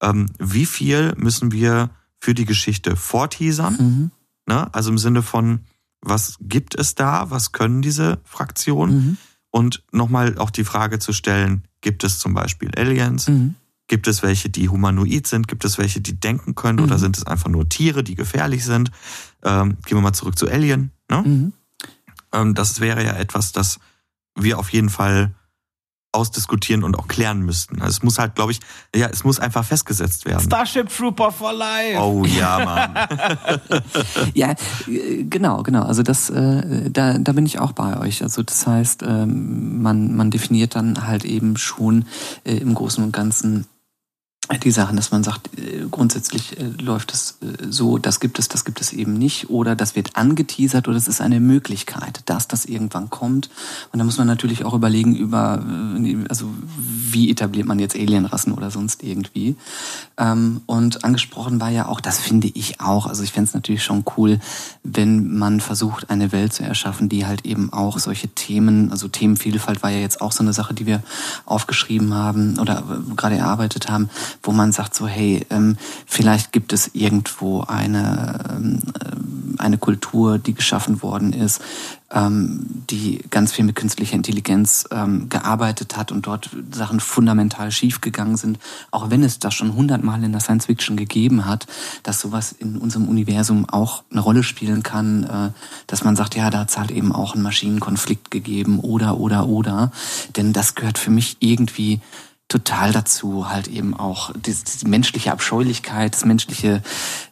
ähm, wie viel müssen wir für die Geschichte vorteasern? Mhm. Ne? Also im Sinne von, was gibt es da? Was können diese Fraktionen? Mhm. Und nochmal auch die Frage zu stellen, gibt es zum Beispiel Aliens? Mhm. Gibt es welche, die humanoid sind? Gibt es welche, die denken können? Oder Mhm. sind es einfach nur Tiere, die gefährlich sind? Ähm, gehen wir mal zurück zu Alien. Ne? Mhm. Ähm, das wäre ja etwas, das wir auf jeden Fall ausdiskutieren und auch klären müssten. Also es muss halt, glaube ich, ja, es muss einfach festgesetzt werden. Starship Trooper for Life. Oh ja, Mann. Ja, äh, genau, genau. Also das, äh, da, da bin ich auch bei euch. Also das heißt, ähm, man, man definiert dann halt eben schon äh, im Großen und Ganzen die Sachen, dass man sagt, äh, grundsätzlich äh, läuft es äh, so, das gibt es, das gibt es eben nicht, oder das wird angeteasert oder es ist eine Möglichkeit, dass das irgendwann kommt. Und da muss man natürlich auch überlegen über, also wie etabliert man jetzt Alienrassen oder sonst irgendwie. Ähm, und angesprochen war ja auch, das finde ich auch, also ich fände es natürlich schon cool, wenn man versucht, eine Welt zu erschaffen, die halt eben auch solche Themen, also Themenvielfalt war ja jetzt auch so eine Sache, die wir aufgeschrieben haben oder gerade erarbeitet haben, wo man sagt so, hey, ähm, vielleicht gibt es irgendwo eine, ähm, eine Kultur, die geschaffen worden ist, ähm, die ganz viel mit künstlicher Intelligenz ähm, gearbeitet hat und dort Sachen fundamental schiefgegangen sind, auch wenn es das schon hundertmal in der Science Fiction gegeben hat, dass sowas in unserem Universum auch eine Rolle spielen kann, äh, dass man sagt, ja, da hat es halt eben auch einen Maschinenkonflikt gegeben oder, oder, oder. Denn das gehört für mich irgendwie total dazu, halt eben auch die, die menschliche Abscheulichkeit, das menschliche,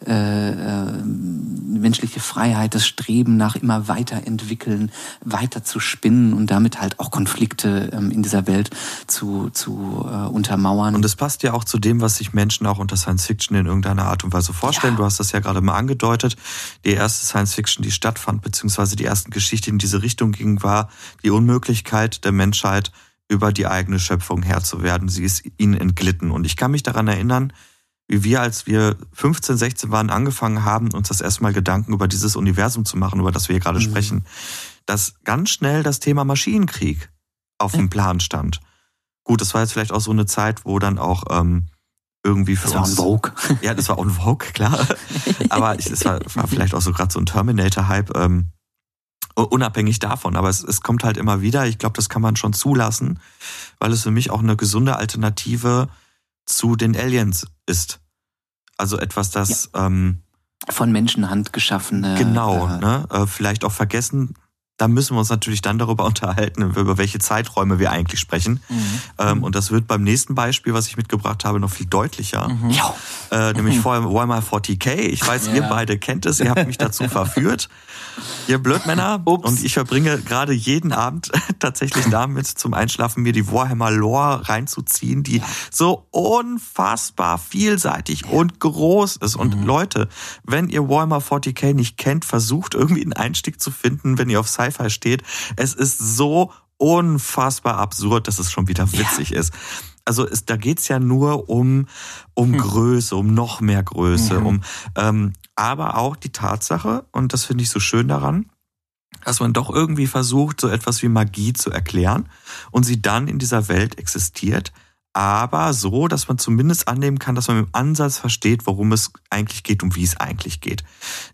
äh, äh, menschliche Freiheit, das Streben nach immer weiterentwickeln, weiter zu spinnen und damit halt auch Konflikte ähm, in dieser Welt zu, zu äh, untermauern. Und es passt ja auch zu dem, was sich Menschen auch unter Science Fiction in irgendeiner Art und Weise vorstellen. Ja. Du hast das ja gerade mal angedeutet. Die erste Science Fiction, die stattfand, beziehungsweise die ersten Geschichte in diese Richtung ging, war die Unmöglichkeit der Menschheit, über die eigene Schöpfung Herr zu werden. Sie ist ihnen entglitten. Und ich kann mich daran erinnern, wie wir, als wir 15, 16 waren, angefangen haben, uns das erstmal Gedanken über dieses Universum zu machen, über das wir hier gerade mhm. sprechen, dass ganz schnell das Thema Maschinenkrieg auf dem Plan stand. Gut, das war jetzt vielleicht auch so eine Zeit, wo dann auch ähm, irgendwie für das uns. Das war Vogue. Ja, das war on Vogue, klar. Aber es war, war vielleicht auch so gerade so ein Terminator-Hype. Ähm, unabhängig davon. Aber es, es kommt halt immer wieder. Ich glaube, das kann man schon zulassen, weil es für mich auch eine gesunde Alternative zu den Aliens ist. Also etwas, das ja. ähm, von Menschenhand geschaffene. Genau, äh, ne? Äh, vielleicht auch vergessen da müssen wir uns natürlich dann darüber unterhalten, über welche Zeiträume wir eigentlich sprechen. Mhm. Ähm, und das wird beim nächsten Beispiel, was ich mitgebracht habe, noch viel deutlicher. Mhm. Ja. Äh, nämlich vor Warhammer 40k. Ich weiß, ja. ihr beide kennt es, ihr habt mich dazu verführt. Ihr Blödmänner. Ups. Und ich verbringe gerade jeden Abend tatsächlich damit, zum Einschlafen mir die Warhammer Lore reinzuziehen, die so unfassbar vielseitig ja. und groß ist. Und mhm. Leute, wenn ihr Warhammer 40k nicht kennt, versucht irgendwie einen Einstieg zu finden, wenn ihr auf Sci Sci-Fi steht. Es ist so unfassbar absurd, dass es schon wieder witzig ja. ist. Also es, da geht's ja nur um, um hm. Größe, um noch mehr Größe, mhm. um ähm, aber auch die Tatsache, und das finde ich so schön daran, dass man doch irgendwie versucht, so etwas wie Magie zu erklären und sie dann in dieser Welt existiert, aber so, dass man zumindest annehmen kann, dass man im Ansatz versteht, worum es eigentlich geht und wie es eigentlich geht.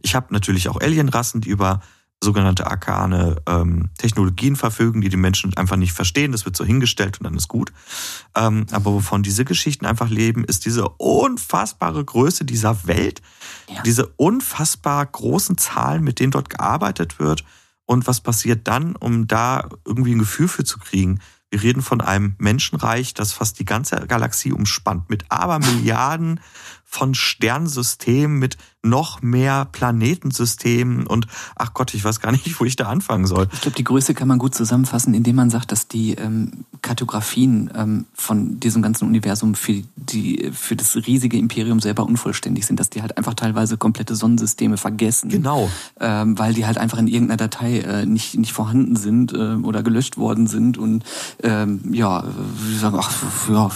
Ich habe natürlich auch Alienrassen, die über sogenannte arkane ähm, Technologien verfügen, die die Menschen einfach nicht verstehen. Das wird so hingestellt und dann ist gut. Ähm, aber wovon diese Geschichten einfach leben, ist diese unfassbare Größe dieser Welt, ja. diese unfassbar großen Zahlen, mit denen dort gearbeitet wird. Und was passiert dann, um da irgendwie ein Gefühl für zu kriegen? Wir reden von einem Menschenreich, das fast die ganze Galaxie umspannt, mit Abermilliarden von Sternsystemen, mit noch mehr Planetensystemen und ach Gott, ich weiß gar nicht, wo ich da anfangen soll. Ich glaube, die Größe kann man gut zusammenfassen, indem man sagt, dass die ähm, Kartografien ähm, von diesem ganzen Universum für, die, für das riesige Imperium selber unvollständig sind, dass die halt einfach teilweise komplette Sonnensysteme vergessen. Genau. Ähm, weil die halt einfach in irgendeiner Datei äh, nicht, nicht vorhanden sind äh, oder gelöscht worden sind und ähm, ja, wir sagen, ach ja,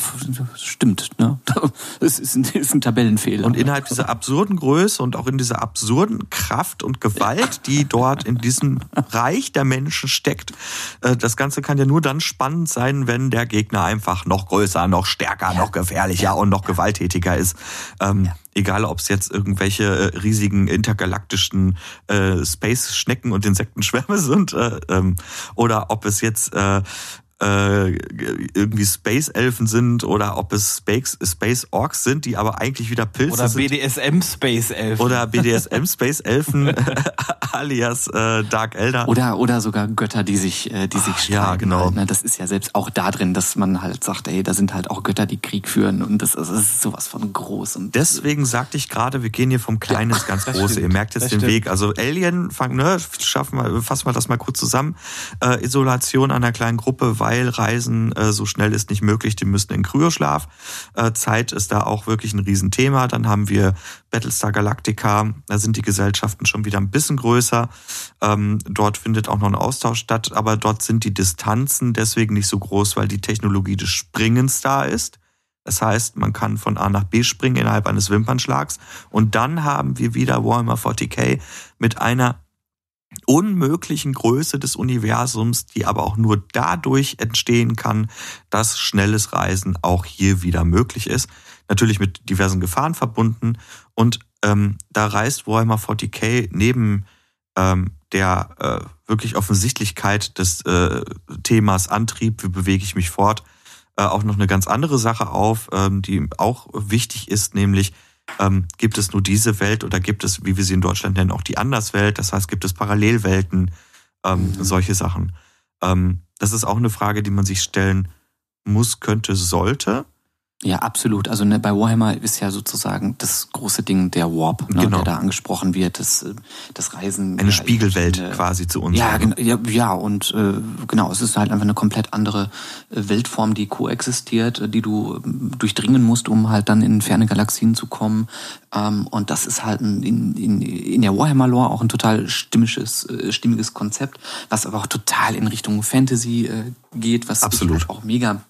stimmt, ne? Es ist ein, ist ein Tabellenfehler. Und innerhalb dieser absurden Größe Größe und auch in dieser absurden Kraft und Gewalt, die dort in diesem Reich der Menschen steckt. Äh, das Ganze kann ja nur dann spannend sein, wenn der Gegner einfach noch größer, noch stärker, noch gefährlicher und noch gewalttätiger ist. Ähm, egal ob es jetzt irgendwelche äh, riesigen intergalaktischen äh, Space-Schnecken und Insektenschwärme sind äh, ähm, oder ob es jetzt äh, äh, irgendwie Space Elfen sind oder ob es Space, Space Orks sind, die aber eigentlich wieder Pilze oder sind. Oder BDSM Space Elfen. Oder BDSM Space Elfen alias äh, Dark Elder. Oder oder sogar Götter, die sich äh, die sich streiten. Ja, genau. Halt, ne? Das ist ja selbst auch da drin, dass man halt sagt, ey, da sind halt auch Götter, die Krieg führen und das, das ist sowas von groß und deswegen sagte ich gerade, wir gehen hier vom Kleinen ja, ins ganz Große. Stimmt, Ihr merkt jetzt den stimmt. Weg. Also Alien, fang, ne, schaffen wir, fassen wir das mal kurz zusammen. Äh, Isolation einer kleinen Gruppe, weil weil Reisen so schnell ist nicht möglich, die müssen in Kryoschlaf. Zeit ist da auch wirklich ein Riesenthema. Dann haben wir Battlestar Galactica, da sind die Gesellschaften schon wieder ein bisschen größer. Ähm, dort findet auch noch ein Austausch statt, aber dort sind die Distanzen deswegen nicht so groß, weil die Technologie des Springens da ist. Das heißt, man kann von A nach B springen innerhalb eines Wimpernschlags. Und dann haben wir wieder Warhammer 40k mit einer unmöglichen Größe des Universums, die aber auch nur dadurch entstehen kann, dass schnelles Reisen auch hier wieder möglich ist. Natürlich mit diversen Gefahren verbunden. Und ähm, da reist Warhammer 40k neben ähm, der äh, wirklich Offensichtlichkeit des äh, Themas Antrieb, wie bewege ich mich fort, äh, auch noch eine ganz andere Sache auf, ähm, die auch wichtig ist, nämlich ähm, gibt es nur diese Welt oder gibt es, wie wir sie in Deutschland nennen, auch die Anderswelt? Das heißt, gibt es Parallelwelten, ähm, mhm. solche Sachen. Ähm, das ist auch eine Frage, die man sich stellen muss, könnte, sollte. Ja, absolut. Also ne, bei Warhammer ist ja sozusagen das große Ding der Warp, ne, genau. der da angesprochen wird, das, äh, das Reisen. Eine Spiegelwelt äh, quasi zu uns. Ja, ne? ja, ja, und äh, genau, es ist halt einfach eine komplett andere äh, Weltform, die koexistiert, die du ähm, durchdringen musst, um halt dann in ferne Galaxien zu kommen. Ähm, und das ist halt in, in, in der Warhammer-Lore auch ein total stimmiges, äh, stimmiges Konzept, was aber auch total in Richtung Fantasy äh, geht, was Absolut. halt auch mega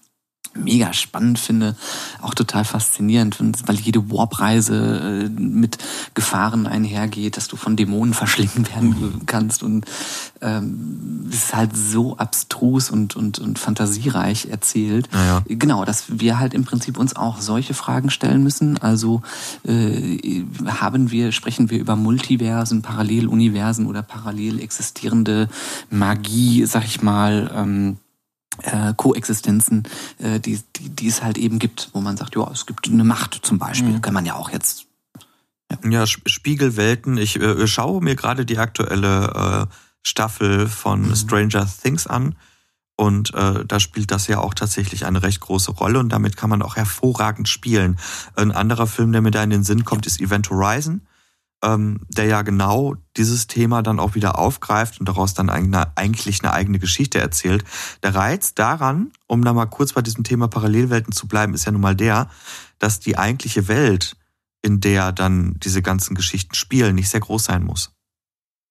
mega spannend finde, auch total faszinierend, weil jede Warp-Reise äh, mit Gefahren einhergeht, dass du von Dämonen verschlingen werden kannst und ähm, es ist halt so abstrus und, und, und fantasiereich erzählt. Naja. Genau, dass wir halt im Prinzip uns auch solche Fragen stellen müssen. Also äh, haben wir, sprechen wir über Multiversen, Paralleluniversen oder parallel existierende Magie, sag ich mal, ähm, äh, Koexistenzen, äh, die, die, die es halt eben gibt, wo man sagt, ja, es gibt eine Macht zum Beispiel, mhm. kann man ja auch jetzt. Ja, ja Spiegelwelten. Ich äh, schaue mir gerade die aktuelle äh, Staffel von mhm. Stranger Things an. Und äh, da spielt das ja auch tatsächlich eine recht große Rolle und damit kann man auch hervorragend spielen. Ein anderer Film, der mir da in den Sinn kommt, ist Event Horizon ähm, der ja genau dieses Thema dann auch wieder aufgreift und daraus dann eine, eigentlich eine eigene Geschichte erzählt. Der Reiz daran, um da mal kurz bei diesem Thema Parallelwelten zu bleiben, ist ja nun mal der, dass die eigentliche Welt, in der dann diese ganzen Geschichten spielen, nicht sehr groß sein muss.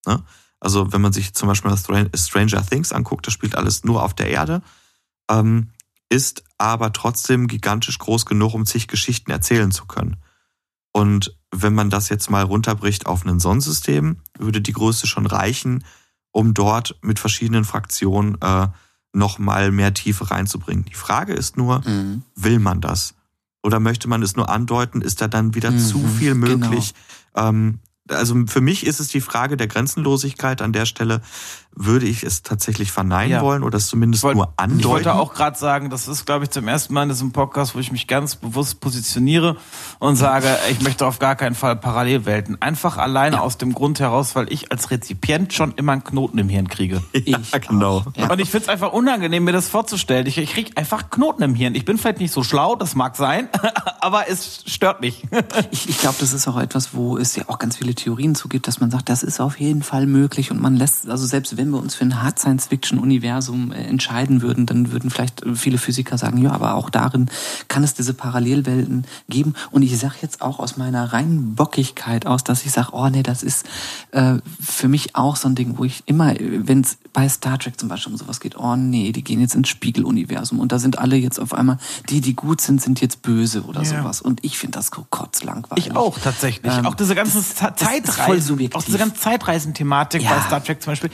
Ne? Also wenn man sich zum Beispiel Stranger Things anguckt, das spielt alles nur auf der Erde, ähm, ist aber trotzdem gigantisch groß genug, um zig Geschichten erzählen zu können. Und wenn man das jetzt mal runterbricht auf ein Sonnensystem, würde die Größe schon reichen, um dort mit verschiedenen Fraktionen äh, nochmal mehr Tiefe reinzubringen. Die Frage ist nur, mhm. will man das? Oder möchte man es nur andeuten? Ist da dann wieder mhm, zu viel möglich? Genau. Ähm, also für mich ist es die Frage der Grenzenlosigkeit. An der Stelle würde ich es tatsächlich verneinen ja. wollen oder es zumindest wollt, nur andeuten. Ich wollte auch gerade sagen, das ist, glaube ich, zum ersten Mal in diesem Podcast, wo ich mich ganz bewusst positioniere und sage, ich möchte auf gar keinen Fall Parallelwelten. Einfach alleine ja. aus dem Grund heraus, weil ich als Rezipient schon immer einen Knoten im Hirn kriege. ja, genau. Ja. Und ich finde es einfach unangenehm, mir das vorzustellen. Ich, ich kriege einfach Knoten im Hirn. Ich bin vielleicht nicht so schlau, das mag sein, aber es stört mich. ich ich glaube, das ist auch etwas, wo es ja auch ganz viele Theorien zugibt, dass man sagt, das ist auf jeden Fall möglich und man lässt, also selbst wenn wir uns für ein Hard Science Fiction Universum äh, entscheiden würden, dann würden vielleicht viele Physiker sagen, ja, aber auch darin kann es diese Parallelwelten geben. Und ich sage jetzt auch aus meiner reinen Bockigkeit aus, dass ich sage, oh nee, das ist äh, für mich auch so ein Ding, wo ich immer, wenn es bei Star Trek zum Beispiel um sowas geht, oh nee, die gehen jetzt ins Spiegeluniversum und da sind alle jetzt auf einmal, die, die gut sind, sind jetzt böse oder ja. sowas. Und ich finde das kotzlangweilig. Ich auch tatsächlich. Ähm, auch diese ganze Zeitreisen, auch diese ganze Zeitreisenthematik ja. bei Star Trek zum Beispiel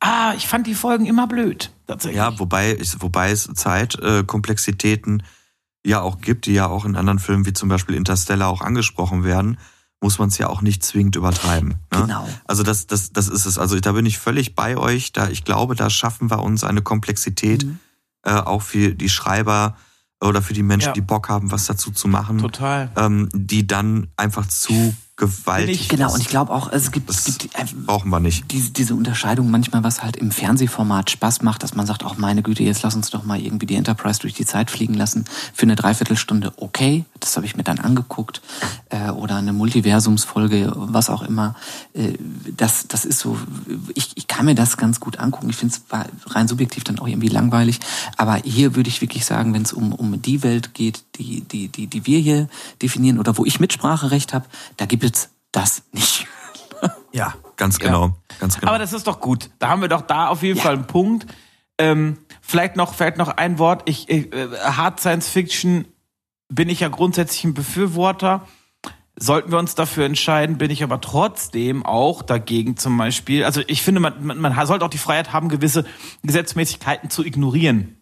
ah, ich fand die Folgen immer blöd. Tatsächlich. Ja, wobei, wobei es Zeitkomplexitäten äh, ja auch gibt, die ja auch in anderen Filmen wie zum Beispiel Interstellar auch angesprochen werden, muss man es ja auch nicht zwingend übertreiben. Ne? Genau. Also das, das, das ist es. Also da bin ich völlig bei euch. Da ich glaube, da schaffen wir uns eine Komplexität mhm. äh, auch für die Schreiber oder für die Menschen, ja. die Bock haben, was dazu zu machen. Total. Ähm, die dann einfach zu gewaltig. Genau, und ich glaube auch, es gibt, das es gibt äh, brauchen wir nicht. Diese, diese Unterscheidung manchmal, was halt im Fernsehformat Spaß macht, dass man sagt, auch meine Güte, jetzt lass uns doch mal irgendwie die Enterprise durch die Zeit fliegen lassen. Für eine Dreiviertelstunde okay, das habe ich mir dann angeguckt. Äh, oder eine Multiversumsfolge, was auch immer. Äh, das, das ist so, ich, ich kann mir das ganz gut angucken. Ich finde es rein subjektiv dann auch irgendwie langweilig. Aber hier würde ich wirklich sagen, wenn es um, um die Welt geht, die, die, die, die wir hier definieren oder wo ich Mitspracherecht habe, da gibt es das nicht. ja, ganz genau, ja. ganz genau. Aber das ist doch gut. Da haben wir doch da auf jeden ja. Fall einen Punkt. Ähm, vielleicht noch, vielleicht noch ein Wort. Ich, ich äh, Hard Science Fiction bin ich ja grundsätzlich ein Befürworter. Sollten wir uns dafür entscheiden, bin ich aber trotzdem auch dagegen zum Beispiel. Also ich finde, man, man, man sollte auch die Freiheit haben, gewisse Gesetzmäßigkeiten zu ignorieren.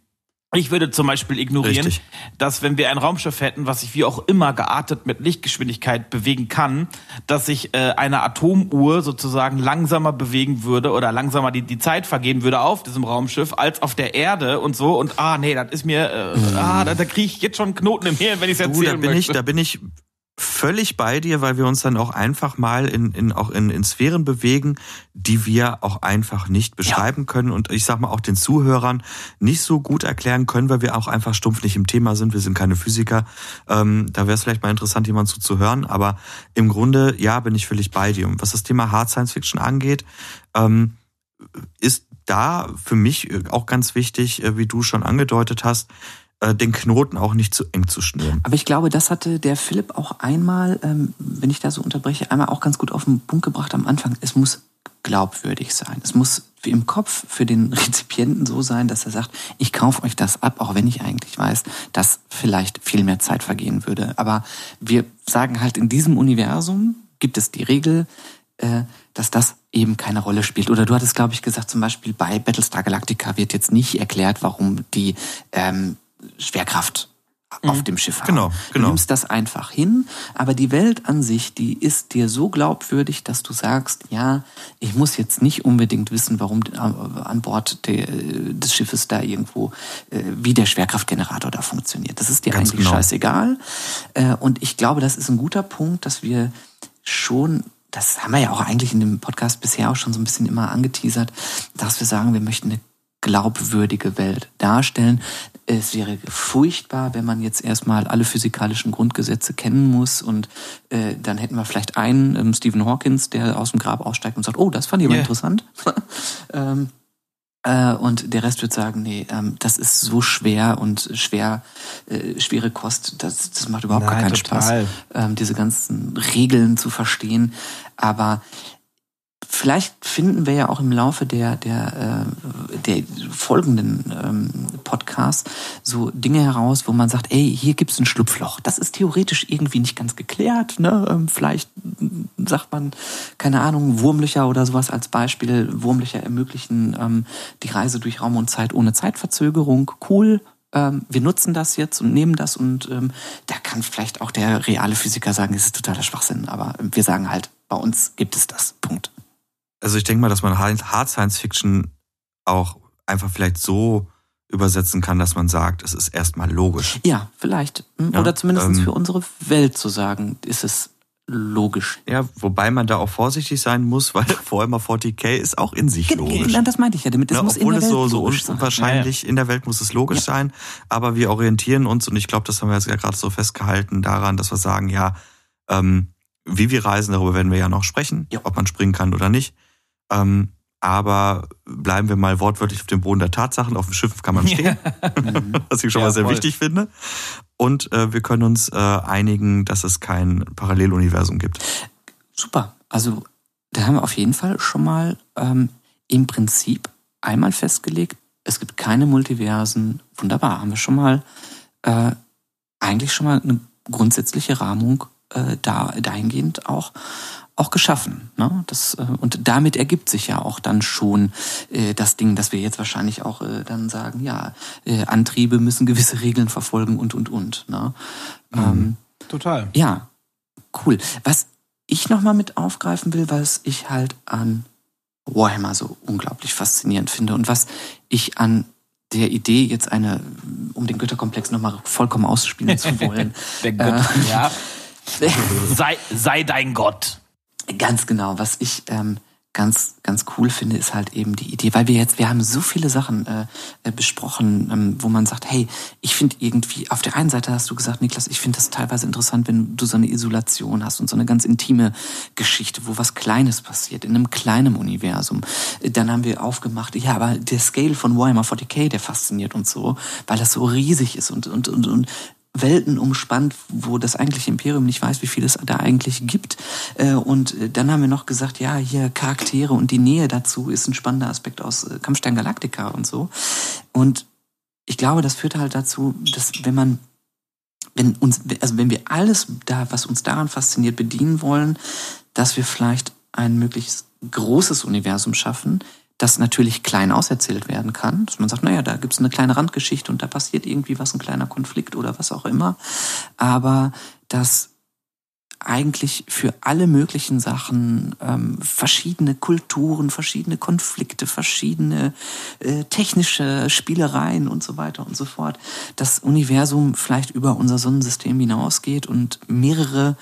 Ich würde zum Beispiel ignorieren, Richtig. dass wenn wir ein Raumschiff hätten, was sich wie auch immer geartet mit Lichtgeschwindigkeit bewegen kann, dass sich äh, eine Atomuhr sozusagen langsamer bewegen würde oder langsamer die, die Zeit vergeben würde auf diesem Raumschiff als auf der Erde und so. Und ah, nee, das ist mir, äh, mhm. ah, da, da kriege ich jetzt schon einen Knoten im Hirn, wenn ich es erzählen da bin möchte. Ich, da bin ich völlig bei dir, weil wir uns dann auch einfach mal in, in, auch in, in Sphären bewegen, die wir auch einfach nicht beschreiben ja. können und ich sag mal auch den Zuhörern nicht so gut erklären können, weil wir auch einfach stumpf nicht im Thema sind. Wir sind keine Physiker. Ähm, da wäre es vielleicht mal interessant, jemand zuzuhören. Aber im Grunde, ja, bin ich völlig bei dir. Und was das Thema Hard Science Fiction angeht, ähm, ist da für mich auch ganz wichtig, äh, wie du schon angedeutet hast, äh, den Knoten auch nicht zu eng zu schnüren. Aber ich glaube, das hatte der Philipp auch einmal, ähm, wenn ich da so unterbreche, einmal auch ganz gut auf den Punkt gebracht am Anfang. Es muss glaubwürdig sein. Es muss im Kopf für den Rezipienten so sein, dass er sagt, ich kaufe euch das ab, auch wenn ich eigentlich weiß, dass vielleicht viel mehr Zeit vergehen würde. Aber wir sagen halt, in diesem Universum gibt es die Regel, äh, dass das eben keine Rolle spielt. Oder du hattest, glaube ich, gesagt, zum Beispiel bei Battlestar Galactica wird jetzt nicht erklärt, warum die ähm, Schwerkraft auf mhm. dem Schiff haben. Genau, genau. Du nimmst das einfach hin, aber die Welt an sich, die ist dir so glaubwürdig, dass du sagst, ja, ich muss jetzt nicht unbedingt wissen, warum äh, an Bord des Schiffes da irgendwo, äh, wie der Schwerkraftgenerator da funktioniert. Das ist dir Ganz eigentlich genau. scheißegal. Äh, und ich glaube, das ist ein guter Punkt, dass wir schon das haben wir ja auch eigentlich in dem Podcast bisher auch schon so ein bisschen immer angeteasert, dass wir sagen, wir möchten eine glaubwürdige Welt darstellen. Es wäre furchtbar, wenn man jetzt erstmal alle physikalischen Grundgesetze kennen muss und äh, dann hätten wir vielleicht einen, ähm, Stephen Hawkins, der aus dem Grab aussteigt und sagt, oh, das fand ich aber yeah. interessant. ähm, äh, und der Rest wird sagen, nee, ähm, das ist so schwer und schwer, äh, schwere Kost, das, das macht überhaupt Nein, gar keinen total. Spaß, ähm, diese ganzen Regeln zu verstehen. Aber vielleicht finden wir ja auch im Laufe der, der, äh, der folgenden ähm, Podcasts so Dinge heraus, wo man sagt, ey, hier gibt's ein Schlupfloch. Das ist theoretisch irgendwie nicht ganz geklärt. Ne? Ähm, vielleicht sagt man, keine Ahnung, Wurmlöcher oder sowas als Beispiel. Wurmlöcher ermöglichen ähm, die Reise durch Raum und Zeit ohne Zeitverzögerung. Cool, wir nutzen das jetzt und nehmen das und ähm, da kann vielleicht auch der reale Physiker sagen, es ist totaler Schwachsinn, aber wir sagen halt, bei uns gibt es das. Punkt also ich denke mal, dass man Hard Science Fiction auch einfach vielleicht so übersetzen kann, dass man sagt, es ist erstmal logisch. Ja, vielleicht. Hm, oder ja, zumindest ähm, für unsere Welt zu sagen, ist es logisch. Ja, wobei man da auch vorsichtig sein muss, weil vor immer 40k ist auch in sich logisch. Ja, das meinte ich ja damit. Es ja, muss obwohl in der es Welt so, so unwahrscheinlich, in der Welt muss es logisch sein, aber wir orientieren uns, und ich glaube, das haben wir jetzt ja gerade so festgehalten, daran, dass wir sagen, ja, ähm, wie wir reisen, darüber werden wir ja noch sprechen, ob man springen kann oder nicht. Ähm, aber bleiben wir mal wortwörtlich auf dem Boden der Tatsachen. Auf dem Schiff kann man stehen, was ich schon ja, mal sehr voll. wichtig finde. Und äh, wir können uns äh, einigen, dass es kein Paralleluniversum gibt. Super. Also da haben wir auf jeden Fall schon mal ähm, im Prinzip einmal festgelegt, es gibt keine Multiversen. Wunderbar, haben wir schon mal äh, eigentlich schon mal eine grundsätzliche Rahmung äh, da, dahingehend auch auch geschaffen. Ne? Das, äh, und damit ergibt sich ja auch dann schon äh, das Ding, dass wir jetzt wahrscheinlich auch äh, dann sagen, ja, äh, Antriebe müssen gewisse Regeln verfolgen und, und, und. Ne? Mhm. Ähm, Total. Ja, cool. Was ich nochmal mit aufgreifen will, was ich halt an Warhammer so unglaublich faszinierend finde und was ich an der Idee, jetzt eine, um den Götterkomplex nochmal vollkommen ausspielen zu wollen. der Götter, äh, ja sei, sei dein Gott. Ganz genau. Was ich ähm, ganz, ganz cool finde, ist halt eben die Idee, weil wir jetzt, wir haben so viele Sachen äh, äh, besprochen, ähm, wo man sagt, hey, ich finde irgendwie, auf der einen Seite hast du gesagt, Niklas, ich finde das teilweise interessant, wenn du so eine Isolation hast und so eine ganz intime Geschichte, wo was Kleines passiert, in einem kleinen Universum. Dann haben wir aufgemacht, ja, aber der Scale von Warhammer 40k, der fasziniert uns so, weil das so riesig ist und, und, und, und Welten umspannt, wo das eigentliche Imperium nicht weiß, wie viel es da eigentlich gibt. Äh, und äh, dann haben wir noch gesagt, ja, hier Charaktere und die Nähe dazu ist ein spannender Aspekt aus äh, Kampfstein Galactica und so. Und ich glaube, das führt halt dazu, dass wenn man wenn uns, also wenn wir alles da, was uns daran fasziniert, bedienen wollen, dass wir vielleicht ein möglichst großes Universum schaffen, das natürlich klein auserzählt werden kann, dass man sagt, naja, da gibt's eine kleine Randgeschichte und da passiert irgendwie was, ein kleiner Konflikt oder was auch immer, aber dass eigentlich für alle möglichen Sachen ähm, verschiedene Kulturen, verschiedene Konflikte, verschiedene äh, technische Spielereien und so weiter und so fort, das Universum vielleicht über unser Sonnensystem hinausgeht und mehrere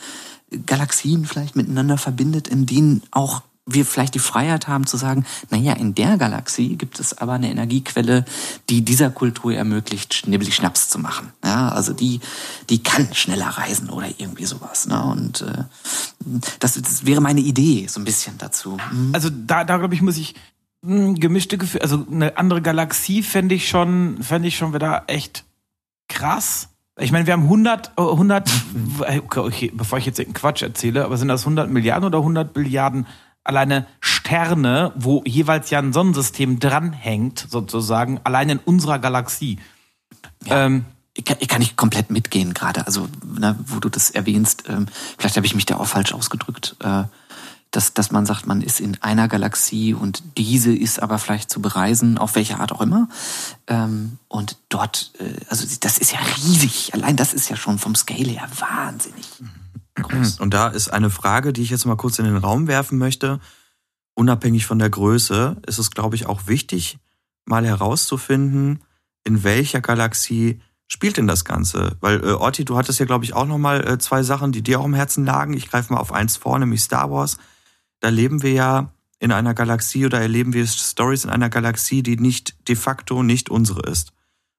Galaxien vielleicht miteinander verbindet, in denen auch wir vielleicht die Freiheit haben zu sagen, naja, in der Galaxie gibt es aber eine Energiequelle, die dieser Kultur ermöglicht, schnibbelig Schnaps zu machen. Ja, also die, die kann schneller reisen oder irgendwie sowas. Ne? Und äh, das, das wäre meine Idee so ein bisschen dazu. Mhm. Also da, da glaube ich, muss ich mh, hm, gemischte Gefühle, also eine andere Galaxie fände ich schon, fände ich schon wieder echt krass. Ich meine, wir haben 100, 100 okay, okay, bevor ich jetzt einen Quatsch erzähle, aber sind das 100 Milliarden oder 100 Billiarden alleine Sterne, wo jeweils ja ein Sonnensystem dranhängt, sozusagen, allein in unserer Galaxie. Ja. Ähm, ich kann, ich kann nicht komplett mitgehen gerade, also ne, wo du das erwähnst, ähm, vielleicht habe ich mich da auch falsch ausgedrückt, äh, dass, dass man sagt, man ist in einer Galaxie und diese ist aber vielleicht zu bereisen, auf welche Art auch immer. Ähm, und dort, äh, also das ist ja riesig, allein das ist ja schon vom Scale her wahnsinnig. Mhm. Groß. Und da ist eine Frage, die ich jetzt mal kurz in den Raum werfen möchte. Unabhängig von der Größe ist es, glaube ich, auch wichtig, mal herauszufinden, in welcher Galaxie spielt denn das Ganze? Weil, äh, Orti, du hattest ja, glaube ich, auch nochmal äh, zwei Sachen, die dir auch im Herzen lagen. Ich greife mal auf eins vor, nämlich Star Wars. Da leben wir ja in einer Galaxie oder erleben wir Stories in einer Galaxie, die nicht de facto nicht unsere ist.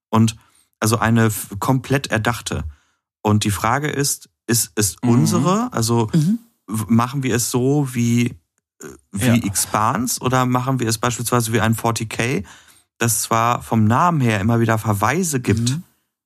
Und also eine komplett erdachte. Und die Frage ist, ist, ist mhm. unsere? Also mhm. machen wir es so wie, äh, wie ja. Expans oder machen wir es beispielsweise wie ein 40k, das zwar vom Namen her immer wieder Verweise gibt mhm.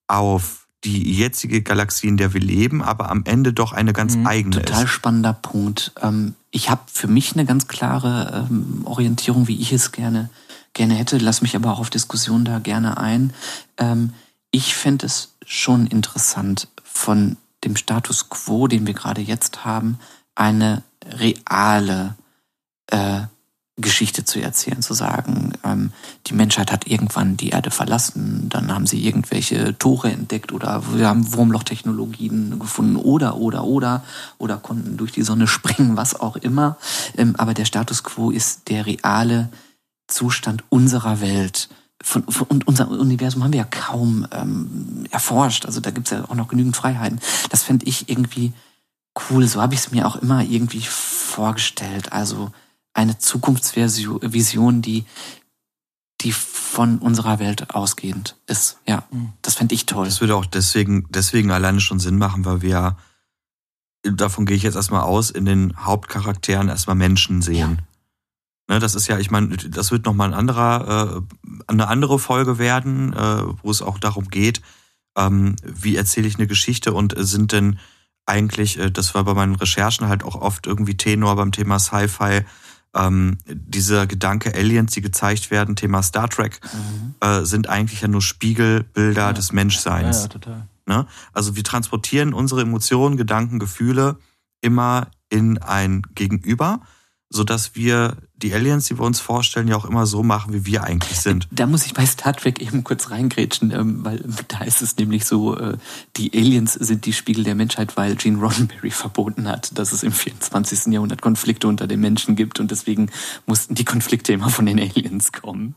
auf die jetzige Galaxie, in der wir leben, aber am Ende doch eine ganz mhm. eigene Total ist. Total spannender Punkt. Ähm, ich habe für mich eine ganz klare ähm, Orientierung, wie ich es gerne, gerne hätte, lass mich aber auch auf Diskussionen da gerne ein. Ähm, ich fände es schon interessant, von dem Status quo, den wir gerade jetzt haben, eine reale äh, Geschichte zu erzählen, zu sagen, ähm, die Menschheit hat irgendwann die Erde verlassen, dann haben sie irgendwelche Tore entdeckt oder wir haben Wurmlochtechnologien gefunden oder, oder, oder, oder konnten durch die Sonne springen, was auch immer. Ähm, aber der Status quo ist der reale Zustand unserer Welt von, von, und unser Universum haben wir ja kaum ähm, erforscht. Also da gibt's ja auch noch genügend Freiheiten. Das fände ich irgendwie cool. So habe ich es mir auch immer irgendwie vorgestellt. Also eine Zukunftsvision, die, die von unserer Welt ausgehend ist. Ja, mhm. das fände ich toll. Das würde auch deswegen, deswegen alleine schon Sinn machen, weil wir, davon gehe ich jetzt erstmal aus, in den Hauptcharakteren erstmal Menschen sehen. Ja. Ne, das ist ja, ich meine, das wird nochmal ein anderer, äh, eine andere Folge werden, äh, wo es auch darum geht, ähm, wie erzähle ich eine Geschichte und sind denn eigentlich, äh, das war bei meinen Recherchen halt auch oft irgendwie Tenor beim Thema Sci-Fi, ähm, dieser Gedanke Aliens, die gezeigt werden, Thema Star Trek, mhm. äh, sind eigentlich ja nur Spiegelbilder ja. des Menschseins. Ja, total. Ne? Also wir transportieren unsere Emotionen, Gedanken, Gefühle immer in ein Gegenüber, so dass wir die Aliens, die wir uns vorstellen, ja auch immer so machen, wie wir eigentlich sind. Da muss ich bei Star Trek eben kurz reingrätschen, ähm, weil da ist es nämlich so, äh, die Aliens sind die Spiegel der Menschheit, weil Gene Roddenberry verboten hat, dass es im 24. Jahrhundert Konflikte unter den Menschen gibt und deswegen mussten die Konflikte immer von den Aliens kommen.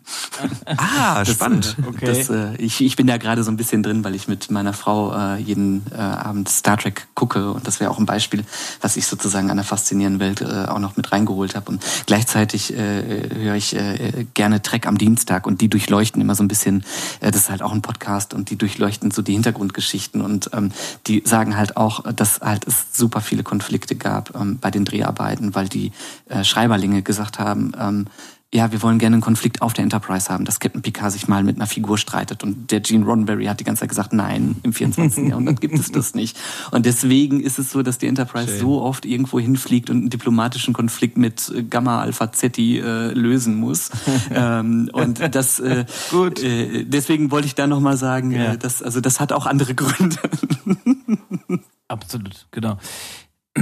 Ah, das, spannend. Äh, okay. Das, äh, ich, ich bin da gerade so ein bisschen drin, weil ich mit meiner Frau jeden Abend Star Trek gucke und das wäre auch ein Beispiel, was ich sozusagen an der faszinierenden Welt auch noch mit reingeholt habe und gleichzeitig gleichzeitig äh, höre ich äh, gerne Trek am Dienstag und die durchleuchten immer so ein bisschen, äh, das ist halt auch ein Podcast und die durchleuchten so die Hintergrundgeschichten und ähm, die sagen halt auch, dass halt es super viele Konflikte gab ähm, bei den Dreharbeiten, weil die äh, Schreiberlinge gesagt haben, ähm, ja, wir wollen gerne einen Konflikt auf der Enterprise haben, dass Captain Picard sich mal mit einer Figur streitet. Und der Gene Roddenberry hat die ganze Zeit gesagt, nein, im 24. Jahrhundert gibt es das nicht. Und deswegen ist es so, dass die Enterprise Schön. so oft irgendwo hinfliegt und einen diplomatischen Konflikt mit äh, Gamma Alpha Zeti äh, lösen muss. ähm, und das, äh, Gut. Äh, deswegen wollte ich da nochmal sagen, ja. äh, das, also das hat auch andere Gründe. Absolut, genau.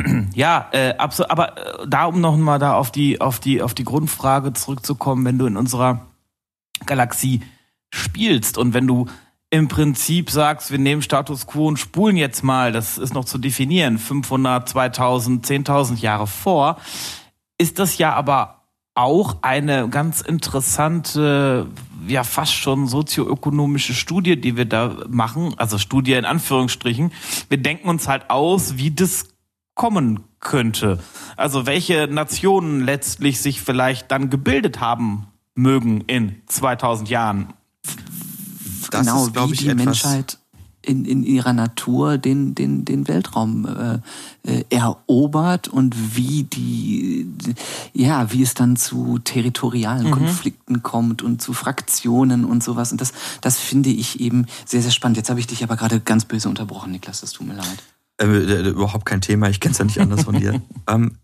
Ja, äh, absolut. Aber äh, da um noch mal da auf die auf die auf die Grundfrage zurückzukommen, wenn du in unserer Galaxie spielst und wenn du im Prinzip sagst, wir nehmen Status Quo und spulen jetzt mal, das ist noch zu definieren, 500, 2000, 10.000 Jahre vor, ist das ja aber auch eine ganz interessante, ja fast schon sozioökonomische Studie, die wir da machen, also Studie in Anführungsstrichen. Wir denken uns halt aus, wie das kommen könnte. Also welche Nationen letztlich sich vielleicht dann gebildet haben mögen in 2000 Jahren. Das genau, ist, wie ich, die Menschheit in, in ihrer Natur den, den, den Weltraum äh, äh, erobert und wie die, ja, wie es dann zu territorialen mhm. Konflikten kommt und zu Fraktionen und sowas. Und das, das finde ich eben sehr, sehr spannend. Jetzt habe ich dich aber gerade ganz böse unterbrochen, Niklas, das tut mir leid. Äh, äh, überhaupt kein Thema, ich kenne es ja nicht anders von dir. ähm,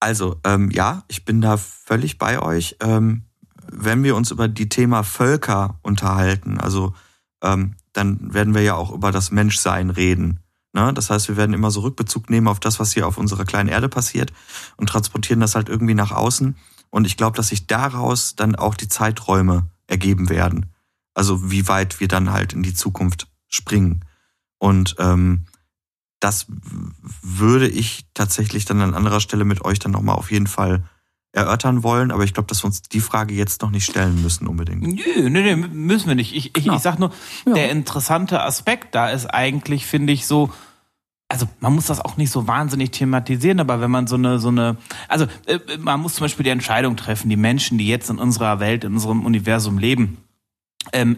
also, ähm, ja, ich bin da völlig bei euch. Ähm, wenn wir uns über die Thema Völker unterhalten, also ähm, dann werden wir ja auch über das Menschsein reden. Ne? Das heißt, wir werden immer so Rückbezug nehmen auf das, was hier auf unserer kleinen Erde passiert und transportieren das halt irgendwie nach außen. Und ich glaube, dass sich daraus dann auch die Zeiträume ergeben werden. Also wie weit wir dann halt in die Zukunft springen. Und ähm, das würde ich tatsächlich dann an anderer Stelle mit euch dann nochmal auf jeden Fall erörtern wollen, aber ich glaube, dass wir uns die Frage jetzt noch nicht stellen müssen unbedingt. Nö, nö, nö müssen wir nicht. Ich, ich, genau. ich sag nur, ja. der interessante Aspekt da ist eigentlich, finde ich, so, also man muss das auch nicht so wahnsinnig thematisieren, aber wenn man so eine, so eine, also äh, man muss zum Beispiel die Entscheidung treffen, die Menschen, die jetzt in unserer Welt, in unserem Universum leben, ähm,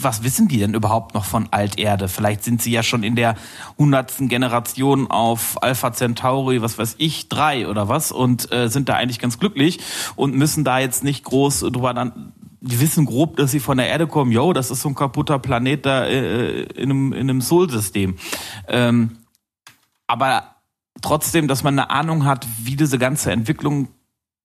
was wissen die denn überhaupt noch von Alterde? Vielleicht sind sie ja schon in der hundertsten Generation auf Alpha Centauri, was weiß ich, drei oder was und äh, sind da eigentlich ganz glücklich und müssen da jetzt nicht groß drüber dann. Die wissen grob, dass sie von der Erde kommen. Yo, das ist so ein kaputter Planet da äh, in einem, in einem Sol-System. Ähm, aber trotzdem, dass man eine Ahnung hat, wie diese ganze Entwicklung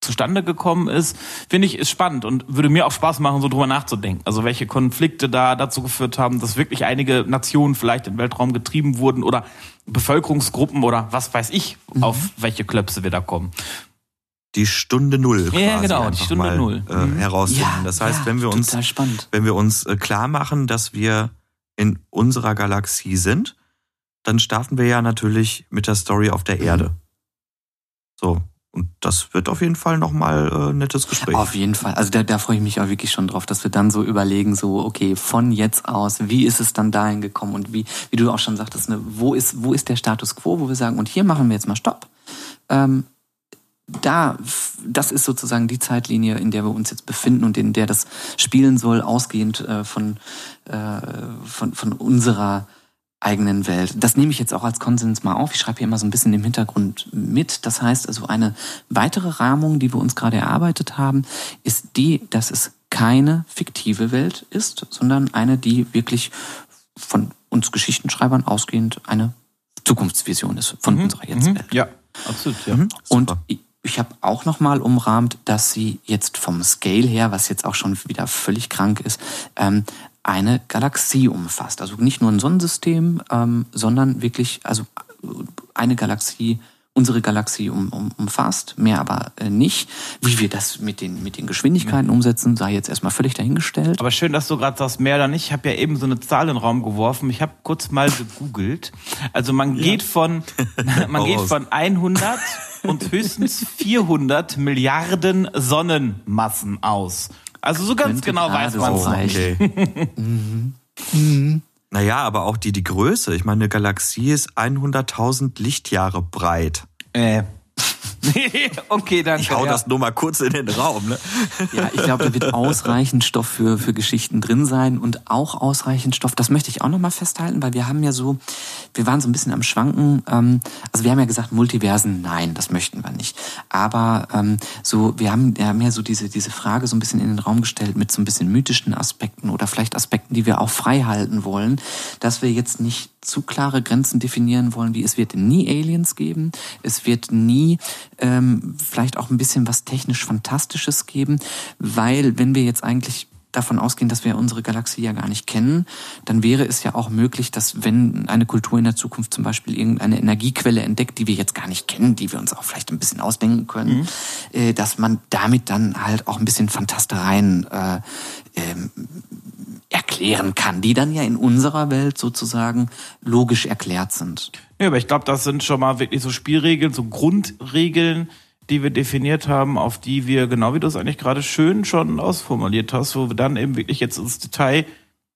zustande gekommen ist, finde ich, ist spannend und würde mir auch Spaß machen, so drüber nachzudenken. Also welche Konflikte da dazu geführt haben, dass wirklich einige Nationen vielleicht in den Weltraum getrieben wurden oder Bevölkerungsgruppen oder was weiß ich, mhm. auf welche Klöpse wir da kommen. Die Stunde Null. Quasi ja, genau, die Stunde mal, Null. Äh, mhm. herausfinden. Ja, das heißt, ja, wenn wir uns, wenn wir uns äh, klar machen, dass wir in unserer Galaxie sind, dann starten wir ja natürlich mit der Story auf der mhm. Erde. So, und das wird auf jeden Fall nochmal äh, ein nettes Gespräch. Auf jeden Fall. Also da, da freue ich mich auch wirklich schon drauf, dass wir dann so überlegen, so, okay, von jetzt aus, wie ist es dann dahin gekommen und wie, wie du auch schon sagtest, ne, wo ist, wo ist der Status quo, wo wir sagen, und hier machen wir jetzt mal Stopp. Ähm, da, das ist sozusagen die Zeitlinie, in der wir uns jetzt befinden und in der das spielen soll, ausgehend äh, von, äh, von, von unserer eigenen Welt. Das nehme ich jetzt auch als Konsens mal auf. Ich schreibe hier immer so ein bisschen im Hintergrund mit. Das heißt also, eine weitere Rahmung, die wir uns gerade erarbeitet haben, ist die, dass es keine fiktive Welt ist, sondern eine, die wirklich von uns Geschichtenschreibern ausgehend eine Zukunftsvision ist von mhm. unserer Jetztwelt. Mhm. Ja, absolut. Ja. Mhm. Und ich, habe auch noch mal umrahmt, dass sie jetzt vom Scale her, was jetzt auch schon wieder völlig krank ist, ähm, eine Galaxie umfasst. Also nicht nur ein Sonnensystem, ähm, sondern wirklich also eine Galaxie unsere Galaxie um, um, umfasst, mehr aber äh, nicht. Wie wir das mit den, mit den Geschwindigkeiten ja. umsetzen, sei jetzt erstmal völlig dahingestellt. Aber schön, dass du gerade sagst, mehr oder nicht. Ich habe ja eben so eine Zahl in den Raum geworfen. Ich habe kurz mal gegoogelt. Also man ja. geht von man geht von 100 und höchstens 400 Milliarden Sonnenmassen aus. Also so ganz genau weiß man es nicht. Okay. mhm. Mhm. Naja, aber auch die, die Größe. Ich meine, eine Galaxie ist 100.000 Lichtjahre breit. Äh, okay, danke. Ich hau ja. das nur mal kurz in den Raum. Ne? Ja, ich glaube, da wird ausreichend Stoff für, für Geschichten drin sein und auch ausreichend Stoff. Das möchte ich auch nochmal festhalten, weil wir haben ja so, wir waren so ein bisschen am Schwanken. Ähm, also wir haben ja gesagt, Multiversen, nein, das möchten wir nicht. Aber ähm, so, wir haben ja mehr so diese, diese Frage so ein bisschen in den Raum gestellt mit so ein bisschen mythischen Aspekten oder vielleicht Aspekten, die wir auch frei halten wollen, dass wir jetzt nicht zu klare Grenzen definieren wollen, wie es wird nie Aliens geben, es wird nie ähm, vielleicht auch ein bisschen was technisch Fantastisches geben, weil wenn wir jetzt eigentlich davon ausgehen, dass wir unsere Galaxie ja gar nicht kennen, dann wäre es ja auch möglich, dass wenn eine Kultur in der Zukunft zum Beispiel irgendeine Energiequelle entdeckt, die wir jetzt gar nicht kennen, die wir uns auch vielleicht ein bisschen ausdenken können, mhm. äh, dass man damit dann halt auch ein bisschen Fantastereien äh, ähm, erklären kann, die dann ja in unserer Welt sozusagen logisch erklärt sind. Ja, aber ich glaube, das sind schon mal wirklich so Spielregeln, so Grundregeln, die wir definiert haben, auf die wir, genau wie du es eigentlich gerade schön schon ausformuliert hast, wo wir dann eben wirklich jetzt ins Detail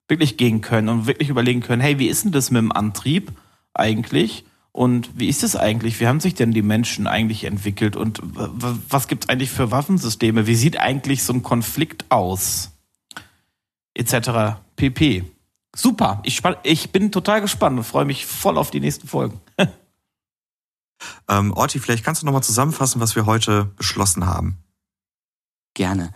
wirklich gehen können und wirklich überlegen können, hey, wie ist denn das mit dem Antrieb eigentlich? Und wie ist es eigentlich? Wie haben sich denn die Menschen eigentlich entwickelt? Und was gibt es eigentlich für Waffensysteme? Wie sieht eigentlich so ein Konflikt aus? etc. pp. Super, ich, ich bin total gespannt und freue mich voll auf die nächsten Folgen. ähm, Orti, vielleicht kannst du nochmal zusammenfassen, was wir heute beschlossen haben. Gerne.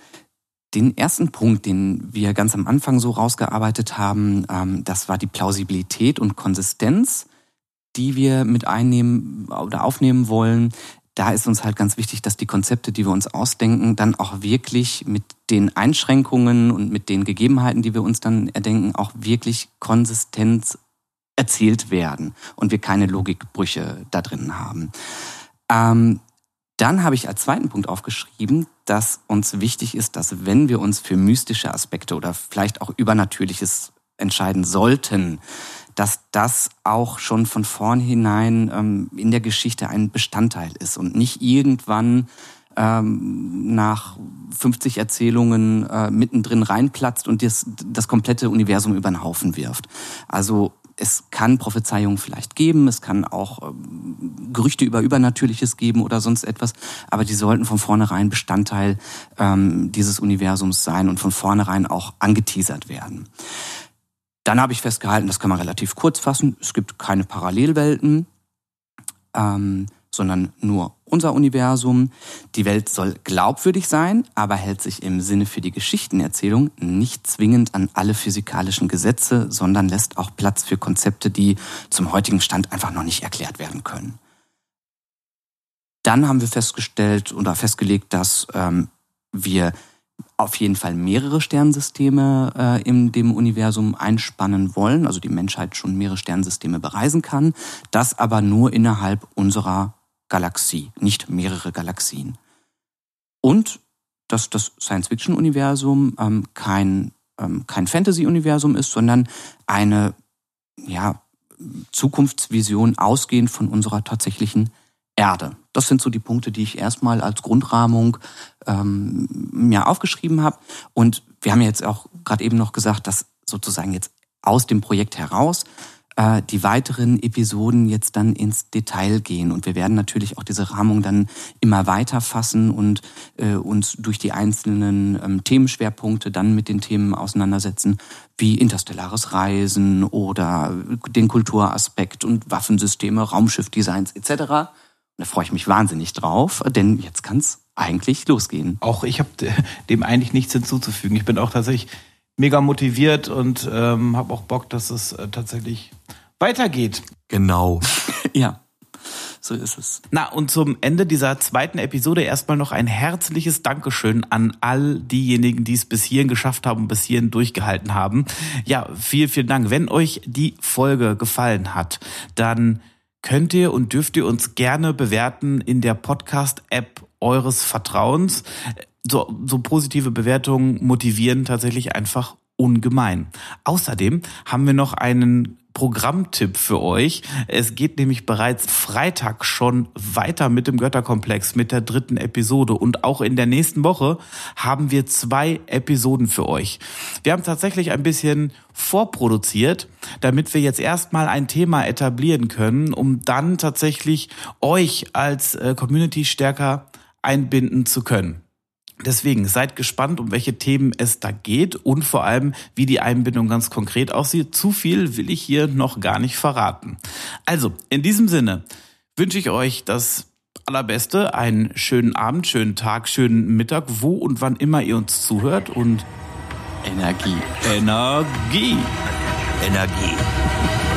Den ersten Punkt, den wir ganz am Anfang so rausgearbeitet haben, ähm, das war die Plausibilität und Konsistenz, die wir mit einnehmen oder aufnehmen wollen da ist uns halt ganz wichtig, dass die Konzepte, die wir uns ausdenken, dann auch wirklich mit den Einschränkungen und mit den Gegebenheiten, die wir uns dann erdenken, auch wirklich konsistent erzählt werden und wir keine Logikbrüche da drin haben. Ähm, dann habe ich als zweiten Punkt aufgeschrieben, dass uns wichtig ist, dass wenn wir uns für mystische Aspekte oder vielleicht auch Übernatürliches entscheiden sollten, dass das auch schon von vornherein ähm, in der Geschichte ein Bestandteil ist und nicht irgendwann ähm, nach 50 Erzählungen äh, mittendrin reinplatzt und das, das komplette Universum über den Haufen wirft. Also es kann Prophezeiungen vielleicht geben, es kann auch ähm, Gerüchte über Übernatürliches geben oder sonst etwas, aber die sollten von vornherein Bestandteil ähm, dieses Universums sein und von vornherein auch angeteasert werden. Dann habe ich festgehalten, das kann man relativ kurz fassen, es gibt keine Parallelwelten, ähm, sondern nur unser Universum. Die Welt soll glaubwürdig sein, aber hält sich im Sinne für die Geschichtenerzählung nicht zwingend an alle physikalischen Gesetze, sondern lässt auch Platz für Konzepte, die zum heutigen Stand einfach noch nicht erklärt werden können. Dann haben wir festgestellt oder festgelegt, dass ähm, wir auf jeden Fall mehrere Sternensysteme äh, in dem Universum einspannen wollen, also die Menschheit schon mehrere Sternensysteme bereisen kann, das aber nur innerhalb unserer Galaxie, nicht mehrere Galaxien. Und dass das Science-Fiction-Universum ähm, kein, ähm, kein Fantasy-Universum ist, sondern eine ja, Zukunftsvision ausgehend von unserer tatsächlichen Erde. Das sind so die Punkte, die ich erstmal als Grundrahmung ähm, mir aufgeschrieben habe. Und wir haben jetzt auch gerade eben noch gesagt, dass sozusagen jetzt aus dem Projekt heraus äh, die weiteren Episoden jetzt dann ins Detail gehen. Und wir werden natürlich auch diese Rahmung dann immer weiter fassen und äh, uns durch die einzelnen ähm, Themenschwerpunkte dann mit den Themen auseinandersetzen, wie interstellares Reisen oder den Kulturaspekt und Waffensysteme, Raumschiffdesigns etc. Da freue ich mich wahnsinnig drauf, denn jetzt kann es eigentlich losgehen. Auch ich habe dem eigentlich nichts hinzuzufügen. Ich bin auch tatsächlich mega motiviert und ähm, habe auch Bock, dass es äh, tatsächlich weitergeht. Genau. ja. So ist es. Na, und zum Ende dieser zweiten Episode erstmal noch ein herzliches Dankeschön an all diejenigen, die es bis hierhin geschafft haben, bis hierhin durchgehalten haben. Ja, vielen, vielen Dank. Wenn euch die Folge gefallen hat, dann könnt ihr und dürft ihr uns gerne bewerten in der Podcast-App eures Vertrauens. So, so positive Bewertungen motivieren tatsächlich einfach ungemein. Außerdem haben wir noch einen Programmtipp für euch. Es geht nämlich bereits Freitag schon weiter mit dem Götterkomplex, mit der dritten Episode. Und auch in der nächsten Woche haben wir zwei Episoden für euch. Wir haben tatsächlich ein bisschen vorproduziert, damit wir jetzt erstmal ein Thema etablieren können, um dann tatsächlich euch als äh, Community stärker einbinden zu können. Deswegen seid gespannt, um welche Themen es da geht und vor allem, wie die Einbindung ganz konkret aussieht. Zu viel will ich hier noch gar nicht verraten. Also, in diesem Sinne wünsche ich euch das Allerbeste, einen schönen Abend, schönen Tag, schönen Mittag, wo und wann immer ihr uns zuhört und Energie. Energie. Energie.